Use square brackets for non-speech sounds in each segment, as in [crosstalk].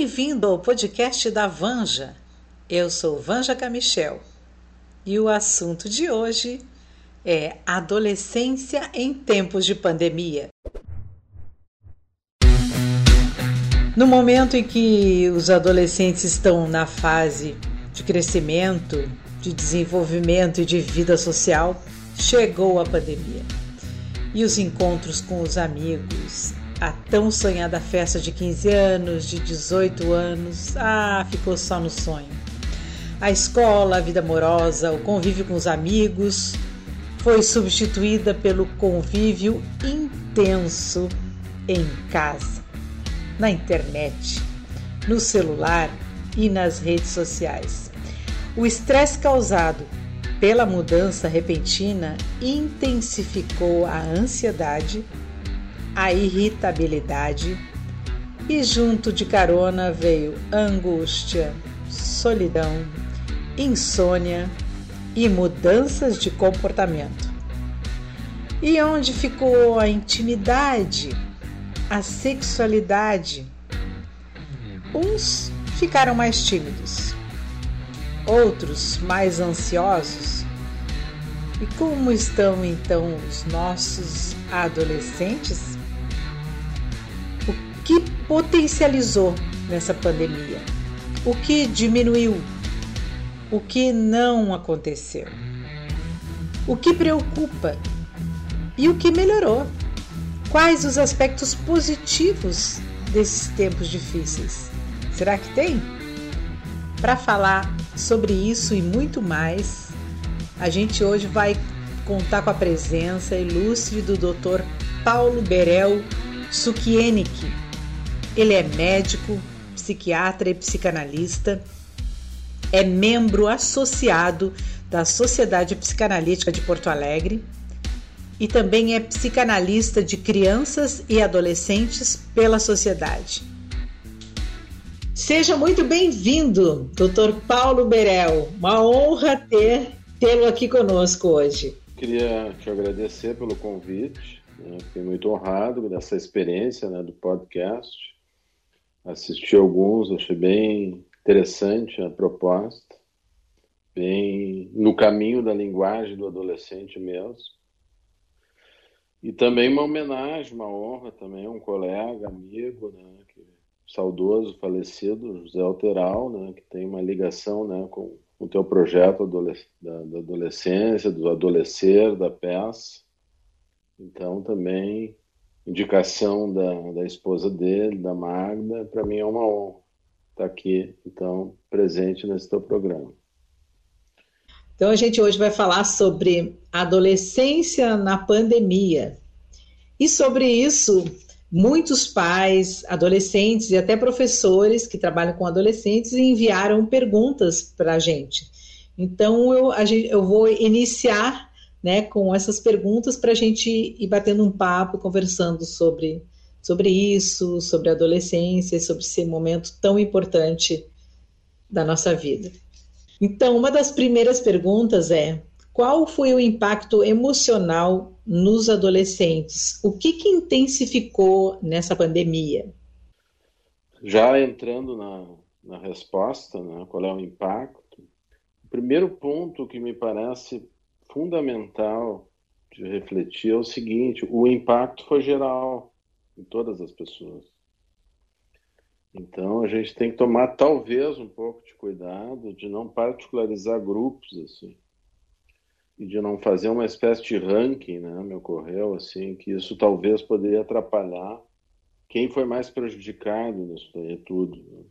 Bem-vindo ao podcast da Vanja. Eu sou Vanja Camichel e o assunto de hoje é adolescência em tempos de pandemia. No momento em que os adolescentes estão na fase de crescimento, de desenvolvimento e de vida social, chegou a pandemia. E os encontros com os amigos, a tão sonhada festa de 15 anos, de 18 anos, ah, ficou só no sonho. A escola, a vida amorosa, o convívio com os amigos foi substituída pelo convívio intenso em casa, na internet, no celular e nas redes sociais. O estresse causado pela mudança repentina intensificou a ansiedade a irritabilidade e junto de carona veio angústia, solidão, insônia e mudanças de comportamento. E onde ficou a intimidade, a sexualidade? Uns ficaram mais tímidos, outros mais ansiosos. E como estão então os nossos adolescentes? Potencializou nessa pandemia? O que diminuiu? O que não aconteceu? O que preocupa? E o que melhorou? Quais os aspectos positivos desses tempos difíceis? Será que tem? Para falar sobre isso e muito mais, a gente hoje vai contar com a presença ilustre do Dr. Paulo Berel Sukienick, ele é médico, psiquiatra e psicanalista, é membro associado da Sociedade Psicanalítica de Porto Alegre e também é psicanalista de crianças e adolescentes pela sociedade. Seja muito bem-vindo, Dr. Paulo Berel. Uma honra ter tê-lo aqui conosco hoje. Queria te agradecer pelo convite. Né? Fiquei muito honrado dessa experiência né, do podcast assisti alguns, achei bem interessante a proposta, bem no caminho da linguagem do adolescente mesmo. E também uma homenagem, uma honra também a um colega, amigo, né, que, saudoso, falecido, José Alteral, né, que tem uma ligação né, com o teu projeto da, da adolescência, do adolescer, da peça. Então também indicação da, da esposa dele, da Magda, para mim é uma honra estar aqui, então, presente nesse teu programa. Então, a gente hoje vai falar sobre adolescência na pandemia. E sobre isso, muitos pais, adolescentes e até professores que trabalham com adolescentes enviaram perguntas para a gente. Então, eu, a gente, eu vou iniciar né, com essas perguntas para a gente ir batendo um papo, conversando sobre, sobre isso, sobre a adolescência, sobre esse momento tão importante da nossa vida. Então, uma das primeiras perguntas é: qual foi o impacto emocional nos adolescentes? O que, que intensificou nessa pandemia? Já entrando na, na resposta, né, qual é o impacto? O primeiro ponto que me parece fundamental de refletir é o seguinte: o impacto foi geral em todas as pessoas. Então a gente tem que tomar talvez um pouco de cuidado de não particularizar grupos assim e de não fazer uma espécie de ranking, né? Me ocorreu assim que isso talvez poderia atrapalhar quem foi mais prejudicado nisso daí tudo. Né?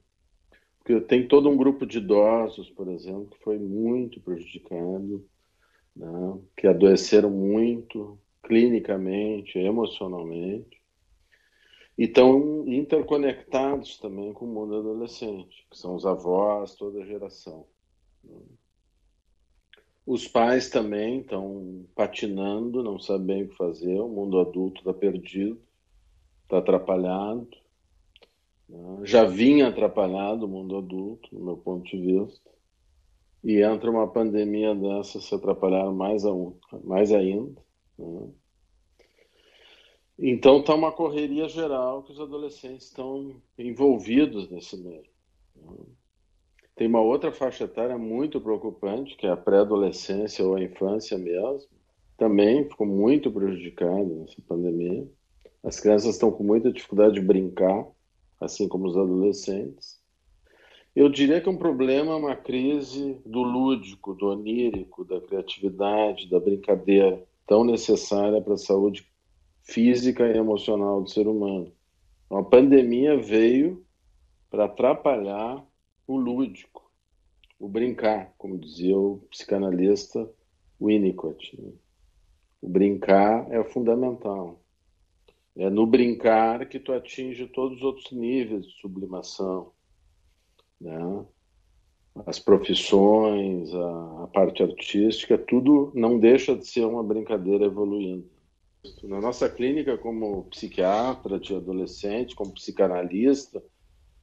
Porque tem todo um grupo de idosos, por exemplo, que foi muito prejudicado né, que adoeceram muito clinicamente, emocionalmente, e estão interconectados também com o mundo adolescente, que são os avós, toda a geração. Né. Os pais também estão patinando, não sabem o que fazer, o mundo adulto está perdido, está atrapalhado. Né. Já vinha atrapalhado o mundo adulto, no meu ponto de vista e entra uma pandemia dessa se atrapalhar mais, a, mais ainda. Né? Então está uma correria geral que os adolescentes estão envolvidos nesse meio. Tem uma outra faixa etária muito preocupante, que é a pré-adolescência ou a infância mesmo. Também ficou muito prejudicada nessa pandemia. As crianças estão com muita dificuldade de brincar, assim como os adolescentes. Eu diria que é um problema, uma crise do lúdico, do onírico, da criatividade, da brincadeira, tão necessária para a saúde física e emocional do ser humano. A pandemia veio para atrapalhar o lúdico, o brincar, como dizia o psicanalista Winnicott. Né? O brincar é fundamental. É no brincar que tu atinge todos os outros níveis de sublimação. Né? As profissões, a, a parte artística, tudo não deixa de ser uma brincadeira evoluindo. Na nossa clínica, como psiquiatra de adolescentes, como psicanalista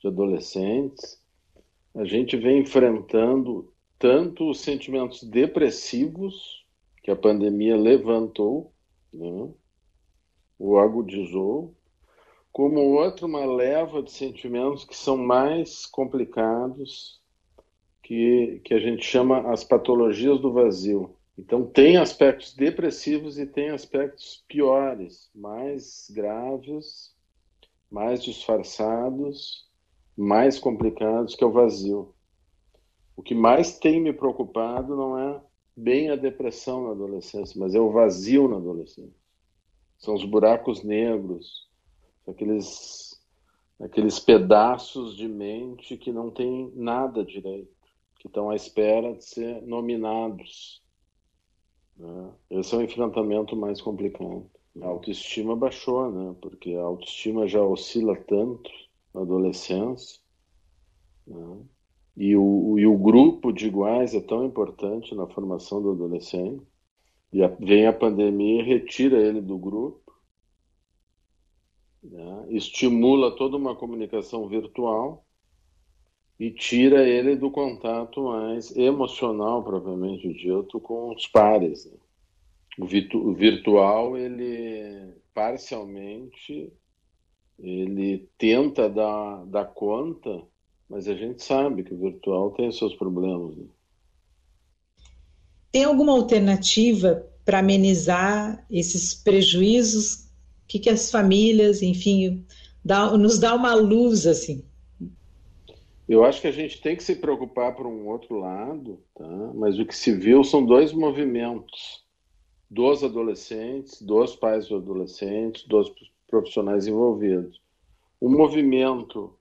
de adolescentes, a gente vem enfrentando tanto os sentimentos depressivos que a pandemia levantou, né, o agudizou, como outro, uma leva de sentimentos que são mais complicados, que, que a gente chama as patologias do vazio. Então, tem aspectos depressivos e tem aspectos piores, mais graves, mais disfarçados, mais complicados, que é o vazio. O que mais tem me preocupado não é bem a depressão na adolescência, mas é o vazio na adolescência. São os buracos negros, aqueles, aqueles pedaços de mente que não tem nada direito, que estão à espera de ser nominados né? Esse é o enfrentamento mais complicado. A autoestima baixou, né? Porque a autoestima já oscila tanto na adolescência. Né? E, o, e o grupo de iguais é tão importante na formação do adolescente. E a, vem a pandemia e retira ele do grupo. Né? Estimula toda uma comunicação virtual e tira ele do contato mais emocional, propriamente dito, com os pares. Né? O, o virtual, ele parcialmente, ele tenta dar, dar conta, mas a gente sabe que o virtual tem seus problemas. Né? Tem alguma alternativa para amenizar esses prejuízos? O que, que as famílias, enfim, dá, nos dá uma luz assim? Eu acho que a gente tem que se preocupar por um outro lado, tá? mas o que se viu são dois movimentos dos adolescentes, dos pais dos adolescentes, dos profissionais envolvidos. Um movimento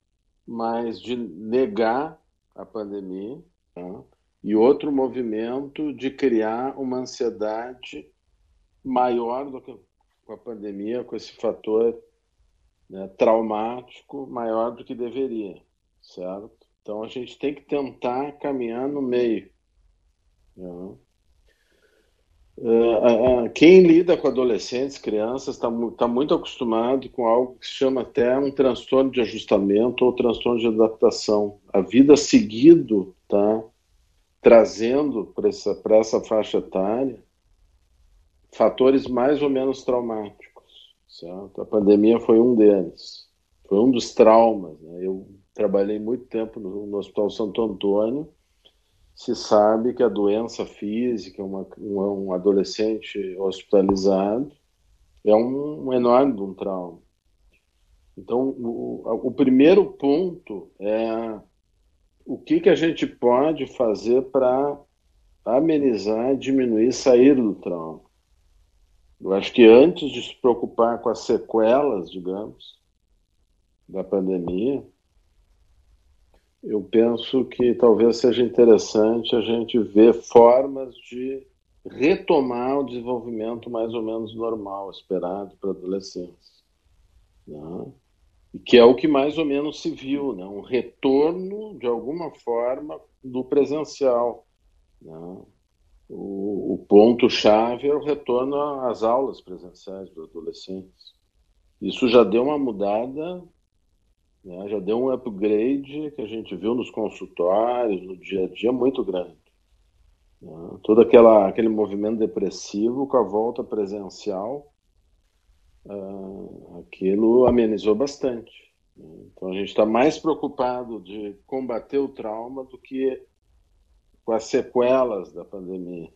mais de negar a pandemia tá? e outro movimento de criar uma ansiedade maior do que com a pandemia, com esse fator né, traumático maior do que deveria certo? Então a gente tem que tentar caminhar no meio. Né? Uh, quem lida com adolescentes, crianças, está tá muito acostumado com algo que se chama até um transtorno de ajustamento ou transtorno de adaptação. A vida seguido está trazendo para essa, essa faixa etária fatores mais ou menos traumáticos. Certo? A pandemia foi um deles, foi um dos traumas. Né? Eu trabalhei muito tempo no, no, Hospital Santo Antônio, se sabe que a doença física, uma, um, um adolescente hospitalizado, é um, um enorme um trauma. Então, o, o, primeiro ponto é o que, que a gente pode fazer para amenizar, diminuir, sair do trauma. Eu acho que antes de se preocupar com as sequelas, digamos, da pandemia, eu penso que talvez seja interessante a gente ver formas de retomar o desenvolvimento mais ou menos normal esperado para a adolescência. Né? E que é o que mais ou menos se viu, né? um retorno, de alguma forma, do presencial. Né? O, o ponto-chave é o retorno às aulas presenciais dos adolescentes. Isso já deu uma mudada né? Já deu um upgrade que a gente viu nos consultórios, no dia a dia, muito grande. Né? Todo aquela, aquele movimento depressivo com a volta presencial uh, aquilo amenizou bastante. Então a gente está mais preocupado de combater o trauma do que com as sequelas da pandemia.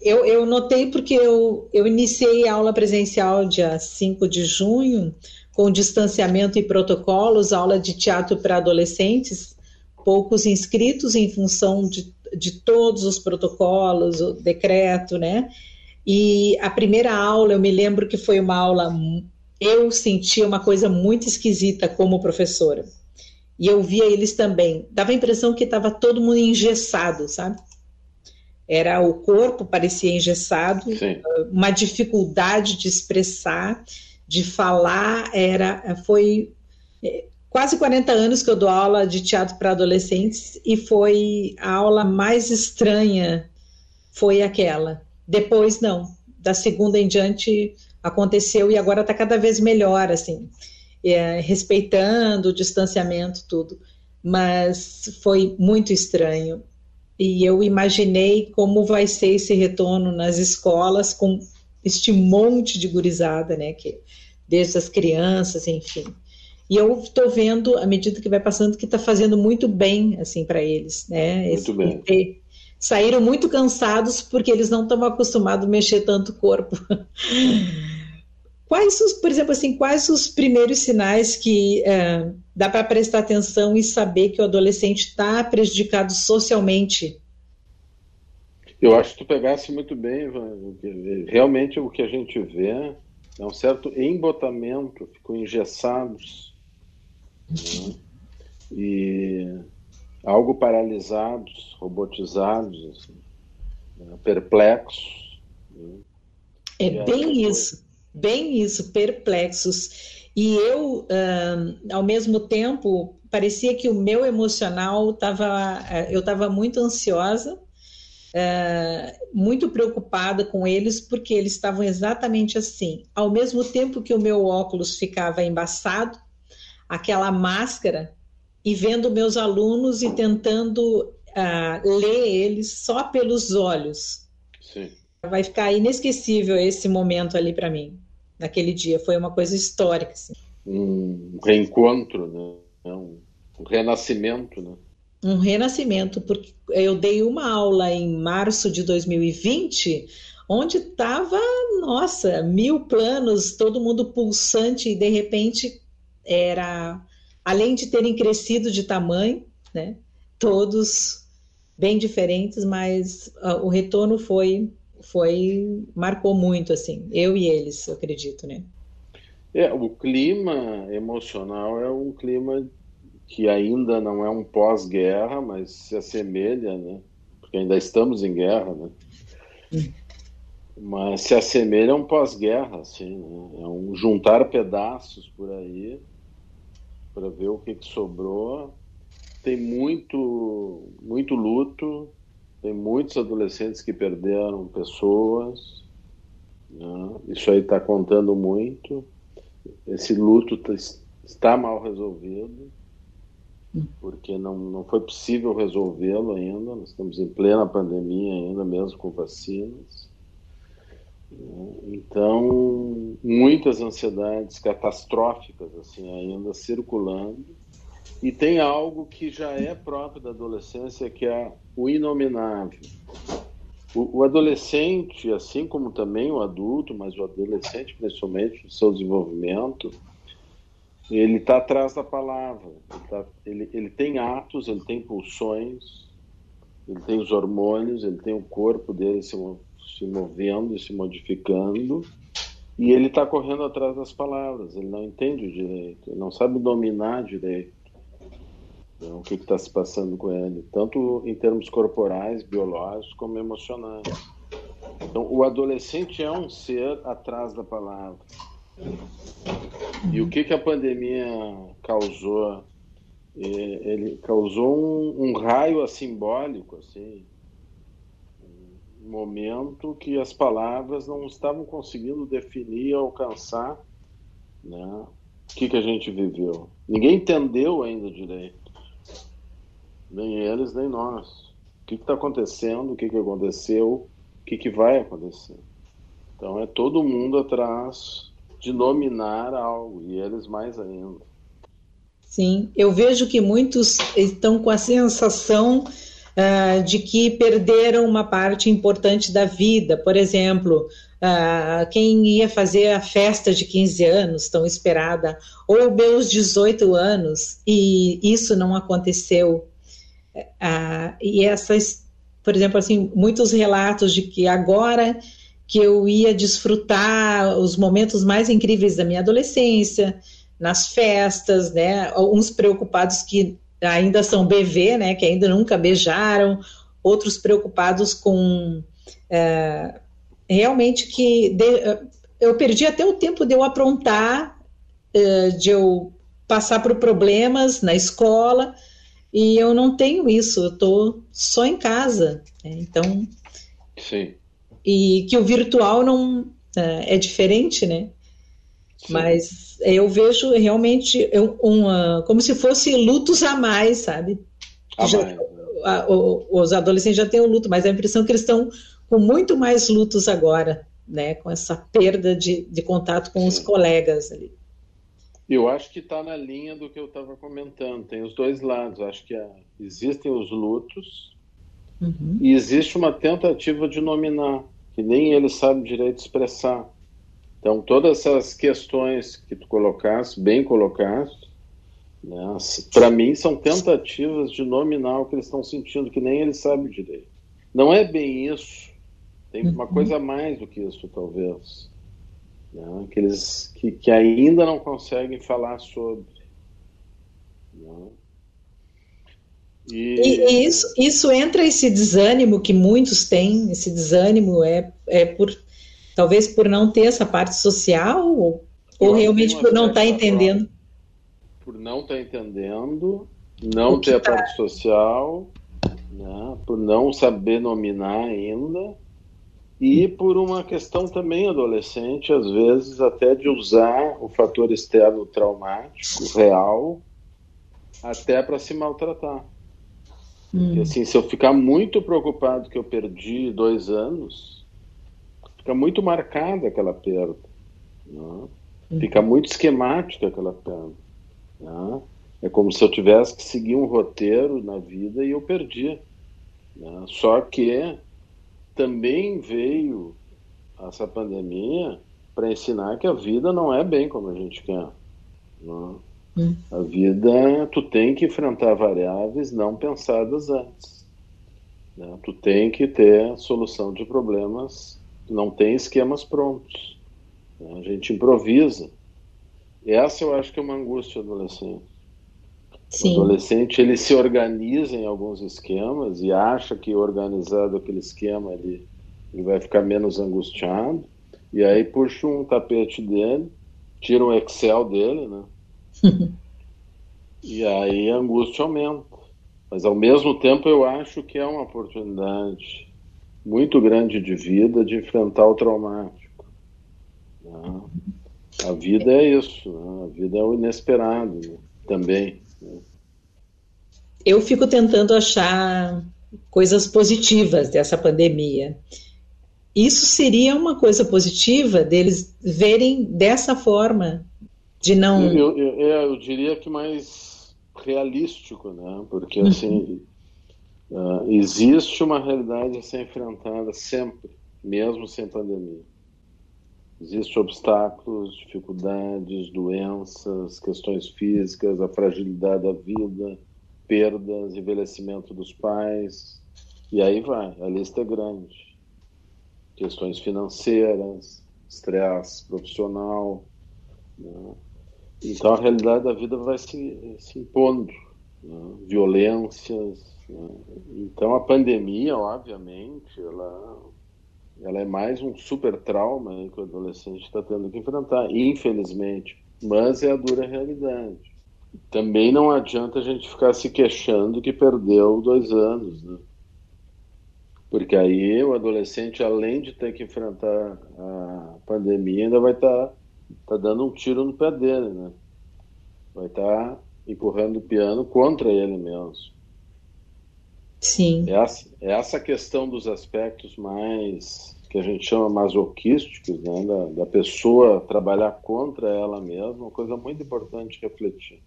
Eu, eu notei porque eu, eu iniciei a aula presencial dia 5 de junho, com distanciamento e protocolos, aula de teatro para adolescentes, poucos inscritos em função de, de todos os protocolos, o decreto, né? E a primeira aula, eu me lembro que foi uma aula, eu sentia uma coisa muito esquisita como professora. E eu via eles também. Dava a impressão que estava todo mundo engessado, sabe? Era o corpo parecia engessado, Sim. uma dificuldade de expressar, de falar, era foi é, quase 40 anos que eu dou aula de teatro para adolescentes e foi a aula mais estranha foi aquela. Depois não, da segunda em diante aconteceu e agora está cada vez melhor assim é, respeitando o distanciamento, tudo. Mas foi muito estranho. E eu imaginei como vai ser esse retorno nas escolas com este monte de gurizada, né? Que, desde as crianças, enfim. E eu estou vendo, à medida que vai passando, que está fazendo muito bem, assim, para eles, né? Muito Esse, bem. saíram muito cansados porque eles não estão acostumados a mexer tanto o corpo. [laughs] Quais, os, por exemplo, assim, quais os primeiros sinais que é, dá para prestar atenção e saber que o adolescente está prejudicado socialmente? Eu acho que tu pegasse muito bem, Ivan. Realmente o que a gente vê é um certo embotamento, ficam engessados né? e algo paralisados, robotizados, assim, né? perplexos. Né? É bem isso. Bem isso, perplexos. E eu, ao mesmo tempo, parecia que o meu emocional estava. Eu estava muito ansiosa, muito preocupada com eles, porque eles estavam exatamente assim. Ao mesmo tempo que o meu óculos ficava embaçado, aquela máscara, e vendo meus alunos e tentando uh, ler eles só pelos olhos. Sim. Vai ficar inesquecível esse momento ali para mim naquele dia. Foi uma coisa histórica. Assim. Um reencontro, né? É um renascimento, né? Um renascimento, porque eu dei uma aula em março de 2020, onde estava, nossa, mil planos, todo mundo pulsante, e de repente era, além de terem crescido de tamanho, né? Todos bem diferentes, mas uh, o retorno foi foi marcou muito assim, eu e eles, eu acredito, né? É, o clima emocional é um clima que ainda não é um pós-guerra, mas se assemelha, né? Porque ainda estamos em guerra, né? Hum. Mas se assemelha a um pós-guerra, assim, né? é um juntar pedaços por aí para ver o que, que sobrou. Tem muito, muito luto, tem muitos adolescentes que perderam pessoas. Né? Isso aí está contando muito. Esse luto tá, está mal resolvido, porque não, não foi possível resolvê-lo ainda. Nós estamos em plena pandemia ainda, mesmo com vacinas. Então, muitas ansiedades catastróficas assim ainda circulando e tem algo que já é próprio da adolescência, que é o inominável. O, o adolescente, assim como também o adulto, mas o adolescente principalmente no seu desenvolvimento, ele está atrás da palavra. Ele, tá, ele, ele tem atos, ele tem pulsões, ele tem os hormônios, ele tem o corpo dele se, se movendo e se modificando, e ele está correndo atrás das palavras. Ele não entende o direito, ele não sabe dominar direito o que está se passando com ele, tanto em termos corporais, biológicos, como emocionais. Então, o adolescente é um ser atrás da palavra. E o que, que a pandemia causou? Ele causou um, um raio simbólico, assim, um momento que as palavras não estavam conseguindo definir alcançar né, o que, que a gente viveu. Ninguém entendeu ainda direito nem eles, nem nós. O que está acontecendo, o que, que aconteceu, o que, que vai acontecer. Então é todo mundo atrás de nominar algo, e eles mais ainda. Sim, eu vejo que muitos estão com a sensação uh, de que perderam uma parte importante da vida. Por exemplo, uh, quem ia fazer a festa de 15 anos, tão esperada, ou meus 18 anos, e isso não aconteceu. Uh, e essas, por exemplo, assim, muitos relatos de que agora que eu ia desfrutar os momentos mais incríveis da minha adolescência, nas festas, né? Uns preocupados que ainda são BV, né? Que ainda nunca beijaram, outros preocupados com é, realmente que de, eu perdi até o tempo de eu aprontar, é, de eu passar por problemas na escola e eu não tenho isso, eu estou só em casa, né? então. Sim e que o virtual não é, é diferente, né? Sim. Mas eu vejo realmente uma, como se fosse lutos a mais, sabe? A já, mais. A, os adolescentes já têm o luto, mas a impressão é que eles estão com muito mais lutos agora, né? Com essa perda de, de contato com Sim. os colegas ali. Eu acho que está na linha do que eu estava comentando. Tem os dois lados. Acho que é, existem os lutos uhum. e existe uma tentativa de nominar que nem ele sabe direito expressar. Então, todas essas questões que tu colocaste, bem colocaste, né, para mim são tentativas de nominar o que eles estão sentindo, que nem ele sabe direito. Não é bem isso. Tem uma uhum. coisa mais do que isso, talvez. Né, que, eles, que, que ainda não conseguem falar sobre. Né. E... e, isso, isso entra esse desânimo que muitos têm, esse desânimo é, é por talvez por não ter essa parte social ou, ou realmente por não estar tá entendendo. Por não estar tá entendendo, não ter a tá... parte social, né, por não saber nominar ainda e por uma questão também adolescente, às vezes até de usar o fator externo traumático real até para se maltratar. Hum. assim, se eu ficar muito preocupado que eu perdi dois anos, fica muito marcada aquela perda. Né? Hum. Fica muito esquemática aquela perda. Né? É como se eu tivesse que seguir um roteiro na vida e eu perdi. Né? Só que também veio essa pandemia para ensinar que a vida não é bem como a gente quer. Né? Hum. A vida, tu tem que enfrentar variáveis não pensadas antes. Né? Tu tem que ter solução de problemas, não tem esquemas prontos. Né? A gente improvisa. Essa eu acho que é uma angústia adolescente. Sim. O adolescente ele se organiza em alguns esquemas e acha que organizado aquele esquema ele, ele vai ficar menos angustiado. E aí puxa um tapete dele, tira um Excel dele, né? [laughs] e aí a angústia aumenta. Mas ao mesmo tempo eu acho que é uma oportunidade muito grande de vida de enfrentar o traumático. Né? A vida é isso, né? a vida é o inesperado né? também. Eu fico tentando achar coisas positivas dessa pandemia. Isso seria uma coisa positiva deles verem dessa forma de não. Eu, eu, eu, eu diria que mais realístico, né? Porque uhum. assim uh, existe uma realidade a ser enfrentada sempre, mesmo sem pandemia. Existem obstáculos, dificuldades, doenças, questões físicas, a fragilidade da vida, perdas, envelhecimento dos pais, e aí vai, a lista é grande. Questões financeiras, estresse profissional, né? Então a realidade da vida vai se, se impondo, né? violências. Né? Então a pandemia, obviamente, ela, ela é mais um super trauma que o adolescente está tendo que enfrentar, infelizmente. Mas é a dura realidade. Também não adianta a gente ficar se queixando que perdeu dois anos, né? Porque aí o adolescente, além de ter que enfrentar a pandemia, ainda vai estar tá tá dando um tiro no pé dele, né? Vai estar tá empurrando o piano contra ele mesmo. Sim. Essa, essa questão dos aspectos mais que a gente chama masoquísticos, né, da, da pessoa trabalhar contra ela mesma, uma coisa muito importante refletir.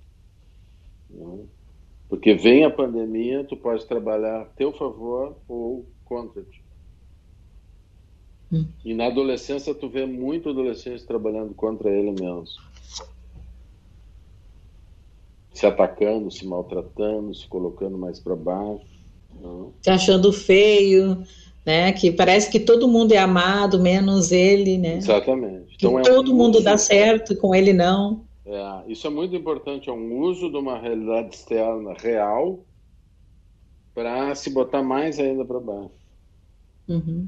Né? Porque vem a pandemia, tu pode trabalhar a teu favor ou contra ti. Hum. E na adolescência tu vê muito adolescente trabalhando contra ele mesmo. Se atacando, se maltratando, se colocando mais para baixo. Não. Se achando feio, né? Que parece que todo mundo é amado, menos ele, né? Exatamente. Então, que é todo um mundo uso... dá certo, com ele não. É, isso é muito importante, é um uso de uma realidade externa real para se botar mais ainda para baixo. Uhum.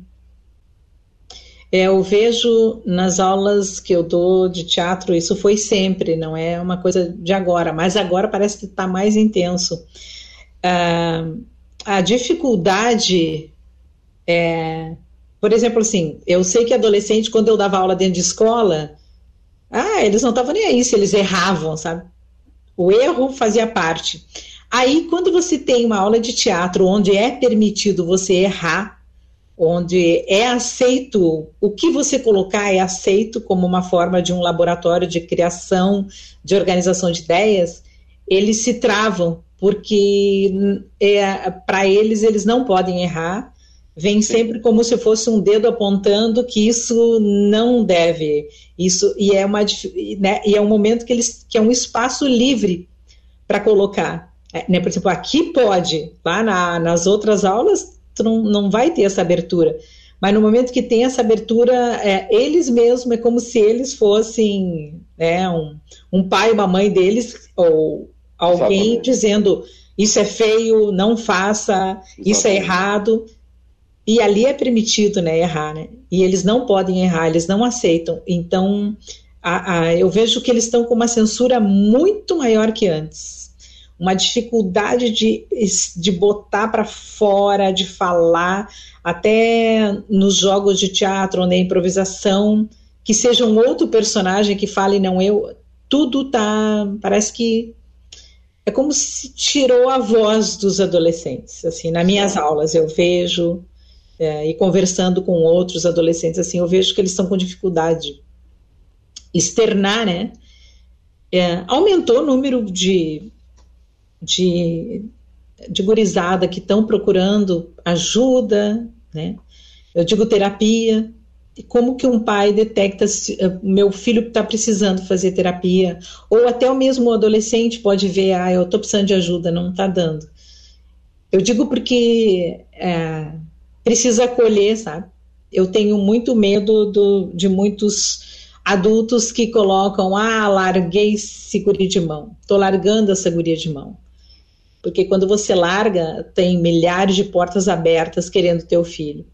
É, eu vejo nas aulas que eu dou de teatro, isso foi sempre, não é uma coisa de agora, mas agora parece que está mais intenso. Ah, a dificuldade é, por exemplo, assim, eu sei que adolescente, quando eu dava aula dentro de escola, ah, eles não estavam nem aí se eles erravam, sabe? O erro fazia parte. Aí, quando você tem uma aula de teatro onde é permitido você errar, onde é aceito, o que você colocar é aceito como uma forma de um laboratório de criação, de organização de ideias, eles se travam, porque é, para eles, eles não podem errar, vem sempre como se fosse um dedo apontando que isso não deve. Isso e é uma né, e é um momento que eles que é um espaço livre para colocar. É, né, por exemplo aqui pode lá na, nas outras aulas tu não, não vai ter essa abertura. Mas no momento que tem essa abertura é, eles mesmos é como se eles fossem né, um, um pai uma mãe deles ou alguém Exatamente. dizendo isso é feio não faça Exatamente. isso é errado e ali é permitido, né, errar, né? E eles não podem errar, eles não aceitam. Então, a, a, eu vejo que eles estão com uma censura muito maior que antes. Uma dificuldade de, de botar para fora, de falar, até nos jogos de teatro, na improvisação, que seja um outro personagem que fale, não eu. Tudo tá. Parece que é como se tirou a voz dos adolescentes. Assim, nas minhas aulas eu vejo é, e conversando com outros adolescentes, assim, eu vejo que eles estão com dificuldade externar, né? É, aumentou o número de, de, de gurizada que estão procurando ajuda, né? Eu digo terapia. Como que um pai detecta se uh, meu filho está precisando fazer terapia? Ou até o mesmo adolescente pode ver, ah, eu estou precisando de ajuda, não está dando. Eu digo porque é, precisa acolher, sabe? Eu tenho muito medo do, de muitos adultos que colocam, ah, larguei segura de mão, tô largando essa guria de mão. Porque quando você larga, tem milhares de portas abertas querendo teu filho.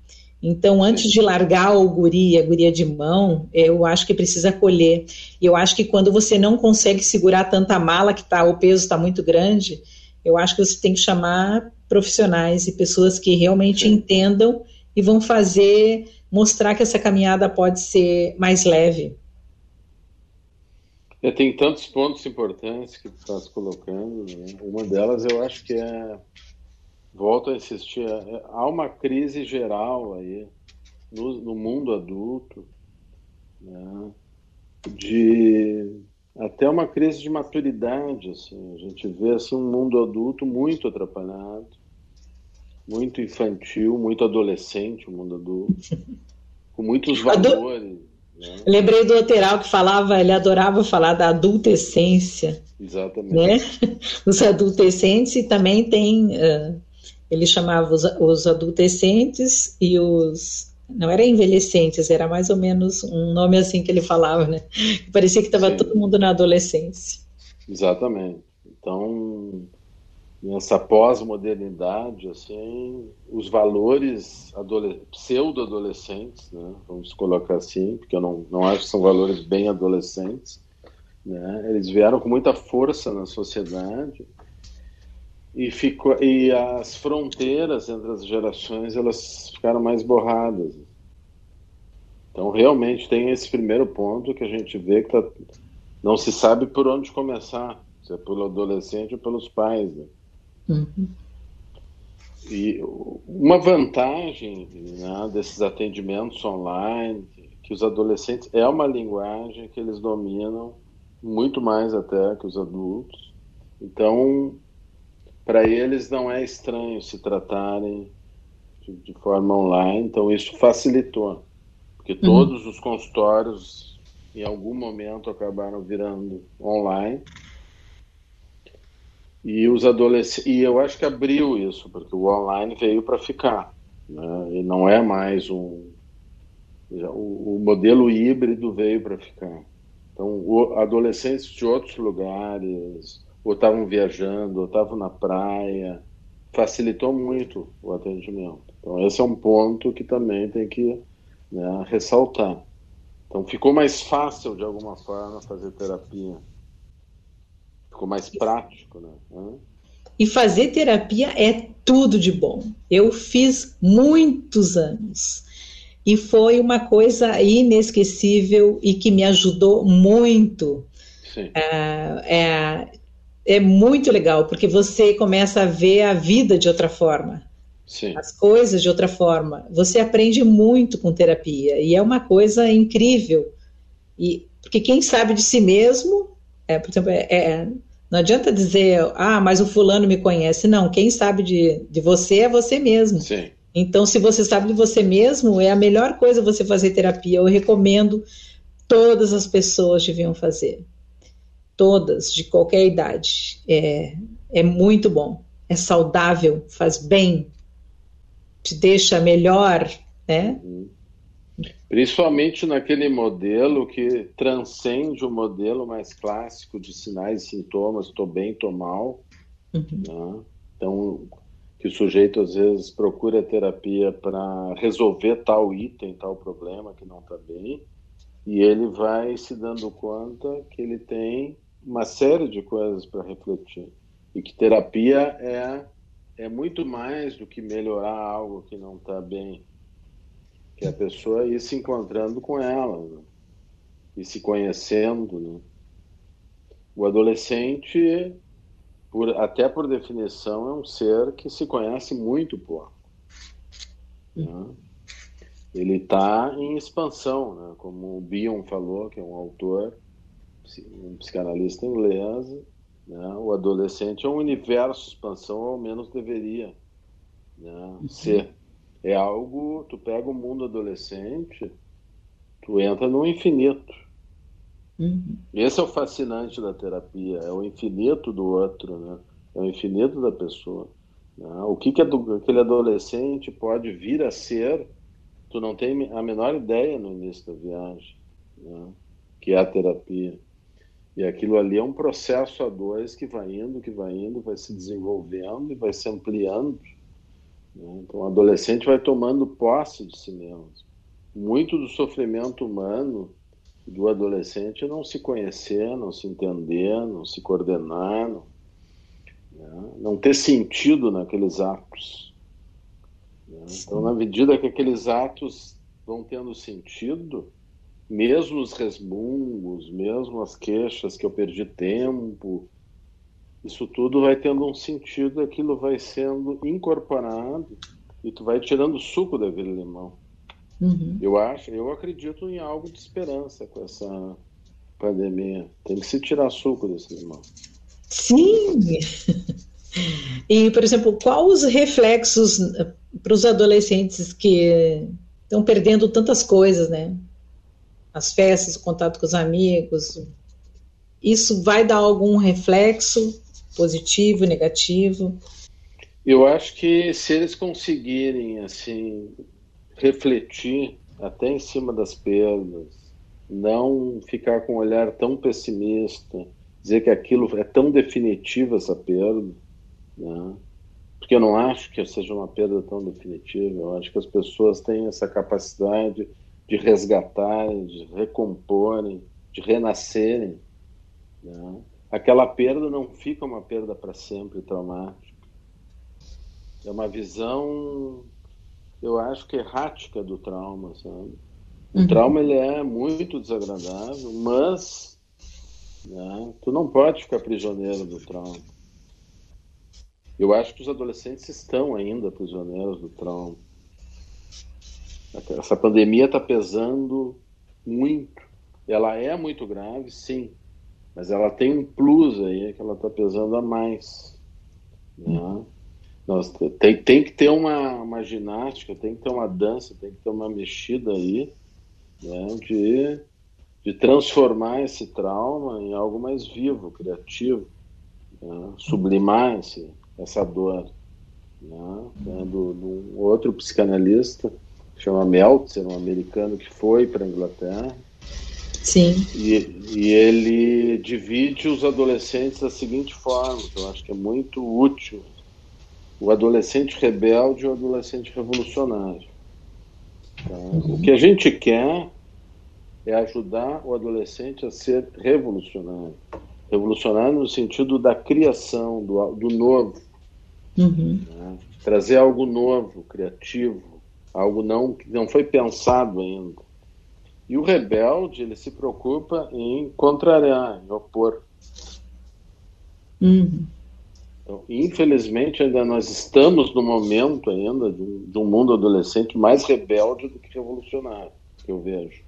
Então, antes de largar o guri, a guria de mão, eu acho que precisa acolher. E eu acho que quando você não consegue segurar tanta mala que tá, o peso está muito grande, eu acho que você tem que chamar profissionais e pessoas que realmente entendam e vão fazer, mostrar que essa caminhada pode ser mais leve. É, tem tantos pontos importantes que tu estás colocando. Né? Uma delas eu acho que é, volto a insistir, é, há uma crise geral aí no, no mundo adulto, né? de até uma crise de maturidade, assim. A gente vê assim um mundo adulto muito atrapalhado, muito infantil, muito adolescente, o mundo adulto, [laughs] com muitos valores. Né? Lembrei do lateral que falava, ele adorava falar da adultescência. Exatamente. Né? [laughs] Os adolescentes e também tem, uh, ele chamava os, os adolescentes e os não era envelhecentes, era mais ou menos um nome assim que ele falava, né? Parecia que estava todo mundo na adolescência. Exatamente. Então, nessa pós-modernidade, assim, os valores pseudo-adolescentes, né? Vamos colocar assim, porque eu não, não acho que são valores bem adolescentes, né? Eles vieram com muita força na sociedade e ficou e as fronteiras entre as gerações elas ficaram mais borradas então realmente tem esse primeiro ponto que a gente vê que tá, não se sabe por onde começar se é pelo adolescente ou pelos pais né? uhum. e uma vantagem né, desses atendimentos online, que os adolescentes é uma linguagem que eles dominam muito mais até que os adultos. Então, para eles não é estranho se tratarem de, de, forma online. Então, isso facilitou, porque uhum. todos os consultórios, em algum momento, acabaram virando online. E os adolescentes, e eu acho que abriu isso, porque o online veio para ficar, né? E não é mais um o, o modelo híbrido veio para ficar. Então, o, adolescentes de outros lugares, ou estavam viajando, ou estavam na praia, facilitou muito o atendimento. Então, esse é um ponto que também tem que né, ressaltar. Então, ficou mais fácil, de alguma forma, fazer terapia. Ficou mais prático, né? E fazer terapia é tudo de bom. Eu fiz muitos anos e foi uma coisa inesquecível e que me ajudou muito. É, é, é, muito legal, porque você começa a ver a vida de outra forma. Sim. As coisas de outra forma. Você aprende muito com terapia e é uma coisa incrível. E, porque quem sabe de si mesmo, é, por exemplo, é, é, não adianta dizer, ah, mas o fulano me conhece. Não, quem sabe de, de você é você mesmo. Sim. Então, se você sabe de você mesmo, é a melhor coisa você fazer terapia. Eu recomendo, todas as pessoas deviam fazer. Todas, de qualquer idade. É, é muito bom, é saudável, faz bem, te deixa melhor, né? Principalmente naquele modelo que transcende o modelo mais clássico de sinais e sintomas, estou bem, estou mal. Uhum. Né? Então, que o sujeito às vezes procura terapia para resolver tal item, tal problema que não está bem, e ele vai se dando conta que ele tem uma série de coisas para refletir e que terapia é é muito mais do que melhorar algo que não está bem, que a pessoa ir se encontrando com ela né? e se conhecendo. Né? O adolescente por, até por definição, é um ser que se conhece muito pouco. Né? Ele está em expansão, né? como o Bion falou, que é um autor, um psicanalista inglês. Né? O adolescente é um universo expansão, ao menos deveria né? Uhum. ser. É algo, tu pega o mundo adolescente, tu entra no infinito. Uhum. Esse é o fascinante da terapia, é o infinito do outro, né? é o infinito da pessoa. Né? O que, que aquele adolescente pode vir a ser, tu não tem a menor ideia no início da viagem, né? que é a terapia. E aquilo ali é um processo a dois que vai indo, que vai indo, vai se desenvolvendo e vai se ampliando. Né? Então, o adolescente vai tomando posse de si mesmo. Muito do sofrimento humano do adolescente não se conhecer, não se entender, não se coordenar, não, né? não ter sentido naqueles atos. Né? Então, na medida que aqueles atos vão tendo sentido, mesmo os resmungos, mesmo as queixas que eu perdi tempo, isso tudo vai tendo um sentido, aquilo vai sendo incorporado e tu vai tirando suco daquele limão. Uhum. Eu acho, eu acredito em algo de esperança com essa pandemia. Tem que se tirar suco desse limão. Sim. E, por exemplo, quais os reflexos eh, para os adolescentes que estão perdendo tantas coisas, né? As festas, o contato com os amigos. Isso vai dar algum reflexo positivo, negativo? Eu acho que se eles conseguirem, assim, refletir até em cima das perdas, não ficar com um olhar tão pessimista, dizer que aquilo é tão definitivo essa perda, né? porque eu não acho que seja uma perda tão definitiva, eu acho que as pessoas têm essa capacidade de resgatarem, de recomporem, de renascerem. Né? Aquela perda não fica uma perda para sempre traumática. É uma visão eu acho que errática do trauma, sabe? O uhum. trauma ele é muito desagradável, mas né, tu não pode ficar prisioneiro do trauma. Eu acho que os adolescentes estão ainda prisioneiros do trauma. Essa pandemia está pesando muito. Ela é muito grave, sim, mas ela tem um plus aí que ela está pesando a mais. Né? Nós, tem, tem que ter uma, uma ginástica, tem que ter uma dança, tem que ter uma mexida aí né? de, de transformar esse trauma em algo mais vivo, criativo, né? sublimar esse, essa dor. Né? Um outro psicanalista, chama Meltzer, um americano que foi para a Inglaterra, Sim. E, e, ele divide os adolescentes da seguinte forma, que eu acho que é muito útil. O adolescente rebelde e o adolescente revolucionário. Então, O que a gente quer é ajudar o adolescente a ser revolucionário. Revolucionário no sentido da criação, do, do novo. Uhum. Né? Trazer algo novo, criativo, algo não, que não foi pensado ainda. E o rebelde, ele se preocupa em contrariar, em opor. Uhum. Então, infelizmente, ainda nós estamos no momento ainda de um, de um, mundo adolescente mais rebelde do que revolucionário, que eu vejo.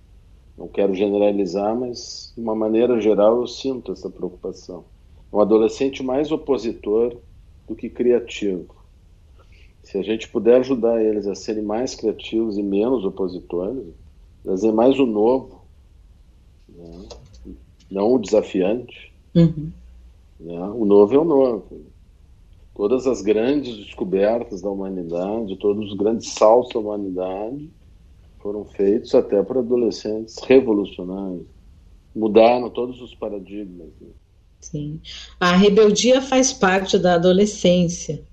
Não quero generalizar, mas de uma maneira geral eu sinto essa preocupação. Um adolescente mais opositor do que criativo. Se a gente puder ajudar eles a serem mais criativos e menos opositores, trazer mais o novo, né? não o desafiante. Uhum. Né? O novo é o novo. Todas as grandes descobertas da humanidade, todos os grandes saltos da humanidade foram feitos até por adolescentes revolucionários. Mudaram todos os paradigmas. Né? Sim. A rebeldia faz parte da adolescência.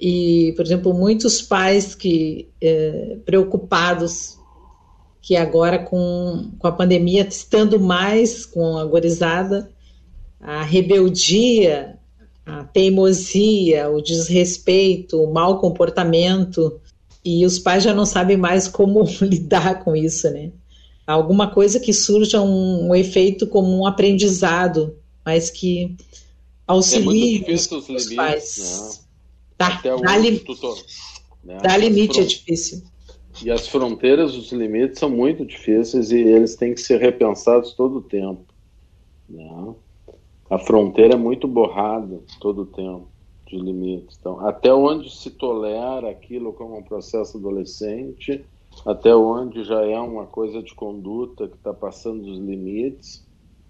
E, por exemplo, muitos pais que eh, preocupados que agora com, com a pandemia estando mais com a gorizada, a rebeldia, a teimosia, o desrespeito, o mau comportamento, e os pais já não sabem mais como [laughs] lidar com isso, né? Alguma coisa que surja um, um efeito como um aprendizado, mas que auxilie é os, os pais. Né? Tá, Até dá, li... tutor, né? dá limite, é difícil. E as fronteiras, os limites são muito difíceis e eles têm que ser repensados todo o tempo. Né? A fronteira é muito borrada todo o tempo de limites. Então, até onde se tolera aquilo como um processo adolescente, até onde já é uma coisa de conduta que está passando dos limites,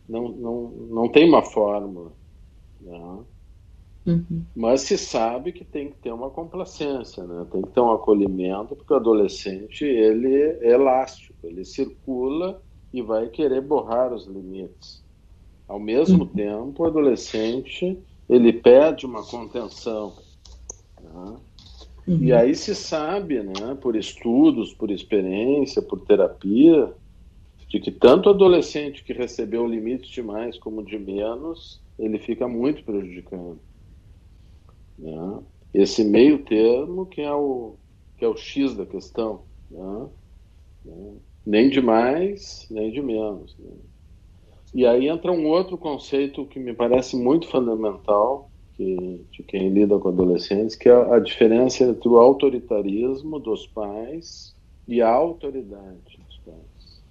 não, não, não tem uma fórmula. Né? Uhum. Mas se sabe que tem que ter uma complacência, né? tem que ter um acolhimento, porque o adolescente ele é elástico, ele circula e vai querer borrar os limites. Ao mesmo uhum. tempo, o adolescente ele pede uma contenção. Né? Uhum. E aí se sabe, né, por estudos, por experiência, por terapia, de que tanto o adolescente que recebeu limites de mais como de menos, ele fica muito prejudicado. Né? Esse meio termo que é o, que é o X da questão. Né? Nem de mais, nem de menos. Né? E aí entra um outro conceito que me parece muito fundamental que, de quem lida com adolescentes, que é a diferença entre o autoritarismo dos pais e a autoridade dos pais.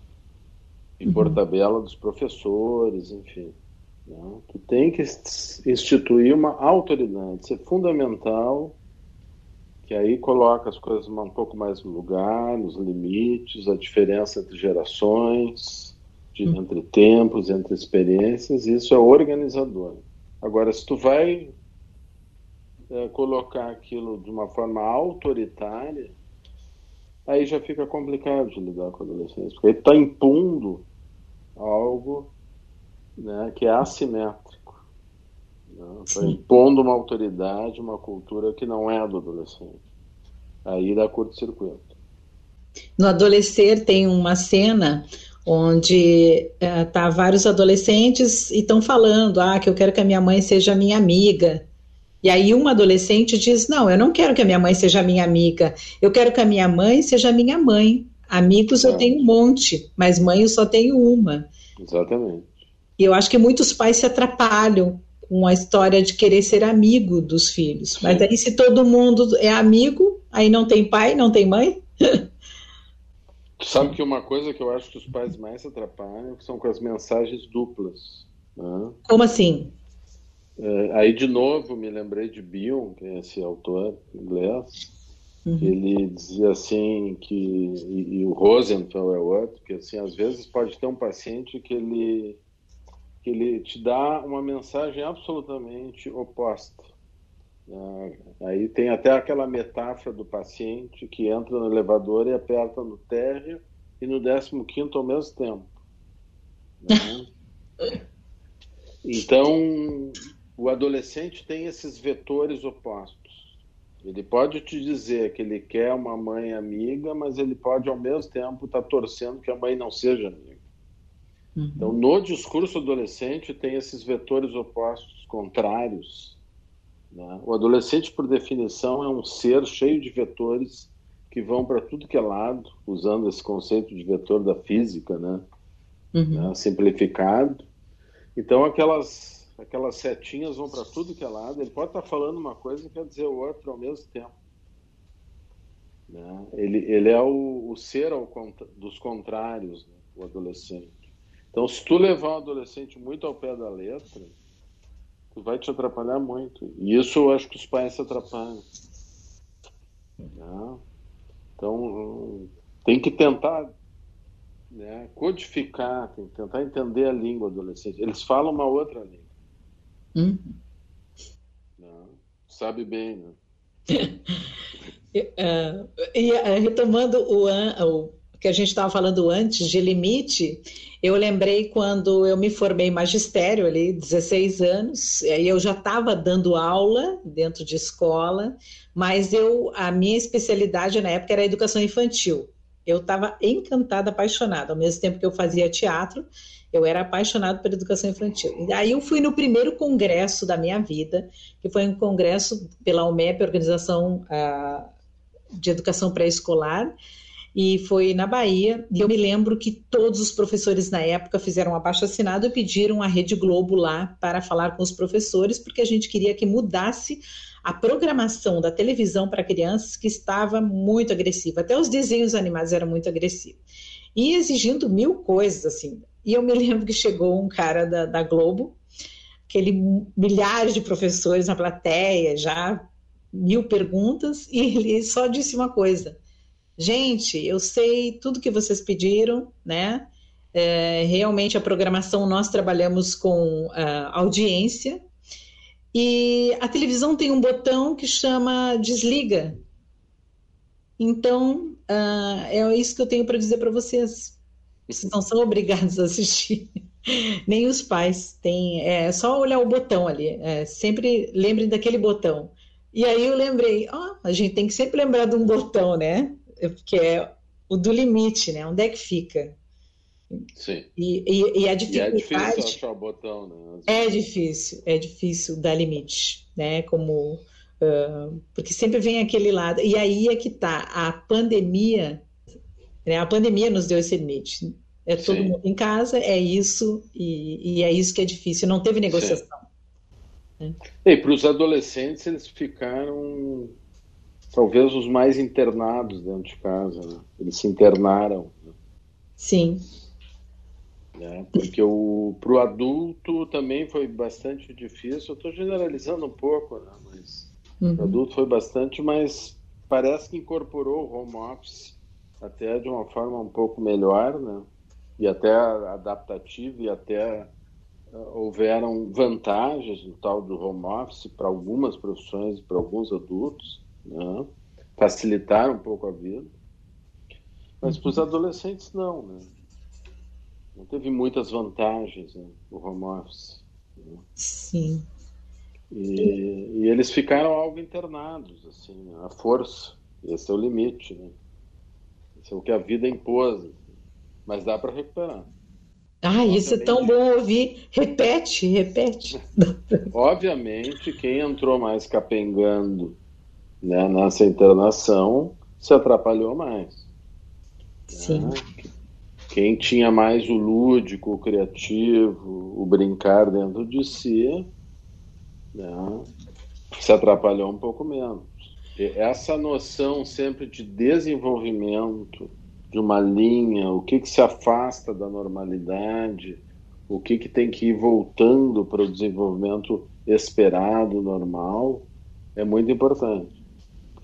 E por uhum. tabela dos professores, enfim. Né? Tu tem que instituir uma autoridade, isso é fundamental, que aí coloca as coisas um pouco mais no lugar, os limites, a diferença entre gerações, de, hum. entre tempos, entre experiências, isso é organizador. Agora, se tu vai é, colocar aquilo de uma forma autoritária, aí já fica complicado de lidar com a adolescência, porque aí está impondo algo né, que é assimétrico. Está né, impondo uma autoridade, uma cultura que não é do adolescente. Aí dá curto-circuito. No Adolescer tem uma cena onde uh, tá vários adolescentes e estão falando, ah, que eu quero que a minha mãe seja minha amiga. E aí uma adolescente diz, não, eu não quero que a minha mãe seja minha amiga, eu quero que a minha mãe seja minha mãe. Amigos eu é. tenho um monte, mas mãe eu só tenho uma. Exatamente. E eu acho que muitos pais se atrapalham com a história de querer ser amigo dos filhos. Sim. Mas aí, se todo mundo é amigo, aí não tem pai, não tem mãe. Sabe que uma coisa que eu acho que os pais mais atrapalham são com as mensagens duplas. Né? Como assim? É, aí, de novo, me lembrei de Bion, que é esse autor inglês, uhum. ele dizia assim que, e, e, o Rosenthal é outro, que assim, às vezes pode ter um paciente que ele, que ele te dá uma mensagem absolutamente oposta. Né? Aí tem até aquela metáfora do paciente que entra no elevador e aperta no térreo e no 15 ao mesmo tempo. Né? [laughs] Então, o adolescente tem esses vetores opostos. Ele pode te dizer que ele quer uma mãe amiga, mas ele pode ao mesmo tempo estar tá torcendo que a mãe não seja amiga. Uhum. Então, no discurso adolescente tem esses vetores opostos contrários. Né? O adolescente, por definição, é um ser cheio de vetores que vão para tudo que é lado, usando esse conceito de vetor da física, né? Uhum. né? simplificado. Então, aquelas aquelas setinhas vão para tudo que é lado. Ele pode estar tá falando uma coisa e quer dizer o outro ao mesmo tempo. Né? Ele, ele é o, o ser ao, dos contrários, né? o adolescente. Então, se tu levar um adolescente muito ao pé da letra, tu vai te atrapalhar muito. E isso eu acho que os pais se atrapalham. Né? Então, tem que tentar né, codificar, tem que tentar entender a língua adolescente. Eles falam uma outra língua. Hum? Não, sabe bem, né? uh, [laughs] e uh, retomando o, o, que a gente estava falando antes de limite, eu lembrei quando eu me formei em magistério ali, 16 anos, e eu já estava dando aula dentro de escola, mas eu a minha especialidade na época era educação infantil. Eu estava encantada, apaixonada, ao mesmo tempo que eu fazia teatro, eu era apaixonado pela educação infantil. E aí eu fui no primeiro congresso da minha vida, que foi um congresso pela UMEP, Organização uh, de Educação Pré-Escolar, e foi na Bahia. E eu me lembro que todos os professores na época fizeram um abaixo assinado e pediram a Rede Globo lá para falar com os professores, porque a gente queria que mudasse a programação da televisão para crianças, que estava muito agressiva. Até os desenhos animados eram muito agressivos. E exigindo mil coisas, assim. E eu me lembro que chegou um cara da, da Globo, aquele milhares de professores na plateia, já mil perguntas, e ele só disse uma coisa: gente, eu sei tudo que vocês pediram, né? É, realmente a programação nós trabalhamos com uh, audiência e a televisão tem um botão que chama desliga. Então uh, é isso que eu tenho para dizer para vocês. Vocês não são [laughs] obrigados a assistir. Nem os pais têm. É só olhar o botão ali. É, sempre lembrem daquele botão. E aí eu lembrei, ó, a gente tem que sempre lembrar de um botão, né? Que é o do limite, né? Onde é que fica? Sim. E, e, e a dificuldade. E é difícil achar o botão, né? É difícil, é difícil dar limite, né? Como. Uh, porque sempre vem aquele lado. E aí é que tá. A pandemia né? A pandemia nos deu esse limite. É todo Sim. mundo em casa, é isso, e, e, é isso que é difícil. Não teve negociação. Né? E para os adolescentes, eles ficaram talvez os mais internados dentro de casa. Né? Eles se internaram. Né? Sim. É, porque para o adulto também foi bastante difícil. Eu estou generalizando um pouco, né? mas uhum. o adulto foi bastante, mas parece que incorporou o home office até de uma forma um pouco melhor, né? E até adaptativa e até uh, houveram vantagens no tal do home office para algumas profissões e para alguns adultos, né? facilitaram um pouco a vida. Mas para os uhum. adolescentes não, né? Não teve muitas vantagens né, o home office. Né? Sim. E, e, eles ficaram algo internados, assim, à força. Esse é o limite, né? Isso é o que a vida impôs. Mas dá para recuperar. Ah, isso é tão bom ouvir. Repete, repete. [laughs] Obviamente, quem entrou mais capengando né, nessa internação se atrapalhou mais. Sim. Né? Quem tinha mais o lúdico, o criativo, o brincar dentro de si, né, se atrapalhou um pouco menos. E essa noção sempre de desenvolvimento de uma linha, o que, que se afasta da normalidade, o que, que tem que ir voltando para o desenvolvimento esperado, normal, é muito importante.